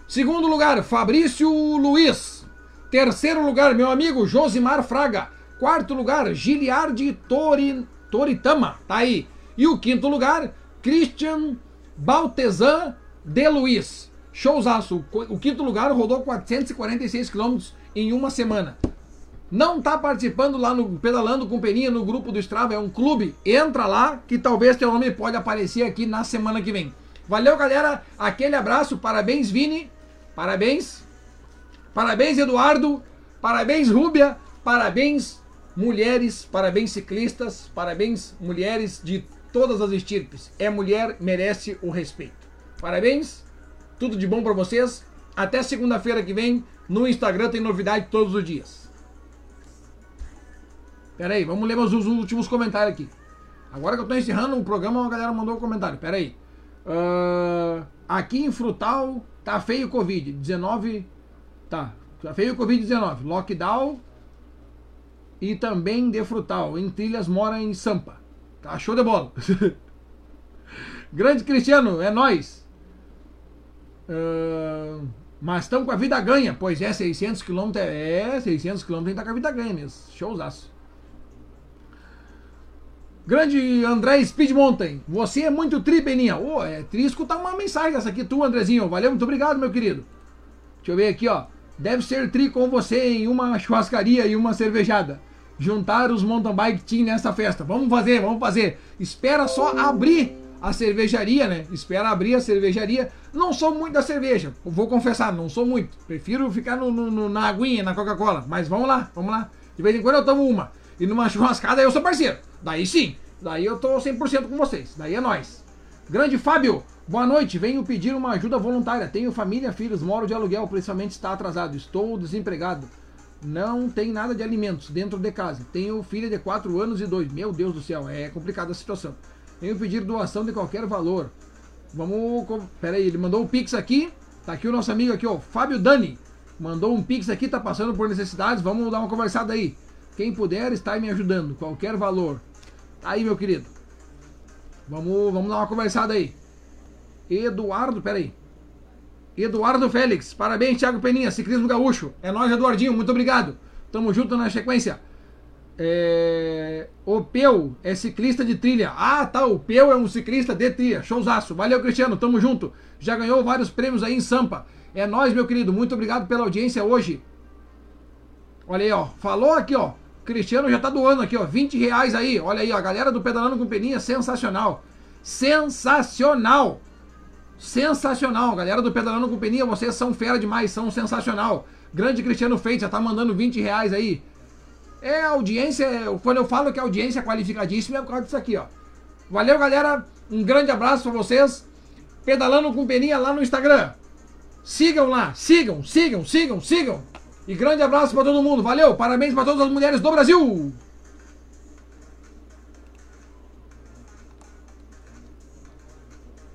Segundo lugar, Fabrício Luiz. Terceiro lugar, meu amigo Josimar Fraga. Quarto lugar, Giliardi Tori, Toritama. Tá aí. E o quinto lugar, Christian Baltesan de Luiz. Showzaço. O quinto lugar rodou 446 quilômetros em uma semana. Não tá participando lá no Pedalando com Peninha no grupo do Strava, é um clube. Entra lá que talvez teu nome pode aparecer aqui na semana que vem. Valeu, galera. Aquele abraço. Parabéns, Vini. Parabéns. Parabéns, Eduardo. Parabéns, Rúbia. Parabéns, mulheres. Parabéns, ciclistas. Parabéns, mulheres de todas as estirpes. É mulher, merece o respeito. Parabéns. Tudo de bom para vocês. Até segunda-feira que vem. No Instagram tem novidade todos os dias. Pera aí, vamos ler os últimos comentários aqui. Agora que eu tô encerrando o programa, a galera mandou um comentário. Pera aí. Uh, aqui em Frutal tá feio o Covid. 19. Tá. Tá feio o Covid-19. Lockdown. E também de Frutal. Em Trilhas mora em Sampa. Tá show de bola. (laughs) Grande Cristiano, é nós. Uh, mas estamos com a vida ganha. Pois é, 600 km é. 600 km a gente tá com a vida ganha mesmo. Showzaço. Grande André Speed Mountain, você é muito tri, Peninha. Ô, oh, é tri escutar uma mensagem dessa aqui, tu, Andrezinho. Valeu, muito obrigado, meu querido. Deixa eu ver aqui, ó. Deve ser tri com você em uma churrascaria e uma cervejada. Juntar os mountain bike team nessa festa. Vamos fazer, vamos fazer. Espera só abrir a cervejaria, né? Espera abrir a cervejaria. Não sou muito da cerveja, vou confessar, não sou muito. Prefiro ficar no, no, na aguinha, na Coca-Cola. Mas vamos lá, vamos lá. De vez em quando eu tomo uma. E numa (laughs) churrascada eu sou parceiro. Daí sim. Daí eu tô 100% com vocês. Daí é nós. Grande Fábio, boa noite. Venho pedir uma ajuda voluntária. Tenho família, filhos, moro de aluguel, principalmente está atrasado. Estou desempregado. Não tem nada de alimentos dentro de casa. Tenho filha de 4 anos e 2. Meu Deus do céu, é complicada a situação. Venho pedir doação de qualquer valor. Vamos. Pera aí, ele mandou um pix aqui. Tá aqui o nosso amigo aqui, ó. Fábio Dani. Mandou um pix aqui, tá passando por necessidades. Vamos dar uma conversada aí. Quem puder está me ajudando. Qualquer valor. Aí, meu querido. Vamos, vamos dar uma conversada aí. Eduardo, peraí. Eduardo Félix, parabéns, Thiago Peninha, ciclismo gaúcho. É nóis, Eduardinho, muito obrigado. Tamo junto na sequência. É... O Peu é ciclista de trilha. Ah, tá, o Peu é um ciclista de trilha. Showzaço. Valeu, Cristiano, tamo junto. Já ganhou vários prêmios aí em Sampa. É nóis, meu querido, muito obrigado pela audiência hoje. Olha aí, ó. Falou aqui, ó. Cristiano já tá doando aqui, ó, 20 reais aí. Olha aí, ó, a galera do Pedalando com Peninha, sensacional. Sensacional. Sensacional, galera do Pedalando com Peninha, vocês são fera demais, são sensacional. Grande Cristiano Feito, já tá mandando 20 reais aí. É audiência, quando eu falo que a audiência é qualificadíssima é por causa disso aqui, ó. Valeu, galera. Um grande abraço pra vocês. Pedalando com Peninha lá no Instagram. Sigam lá, sigam, sigam, sigam, sigam. E grande abraço para todo mundo. Valeu, parabéns para todas as mulheres do Brasil.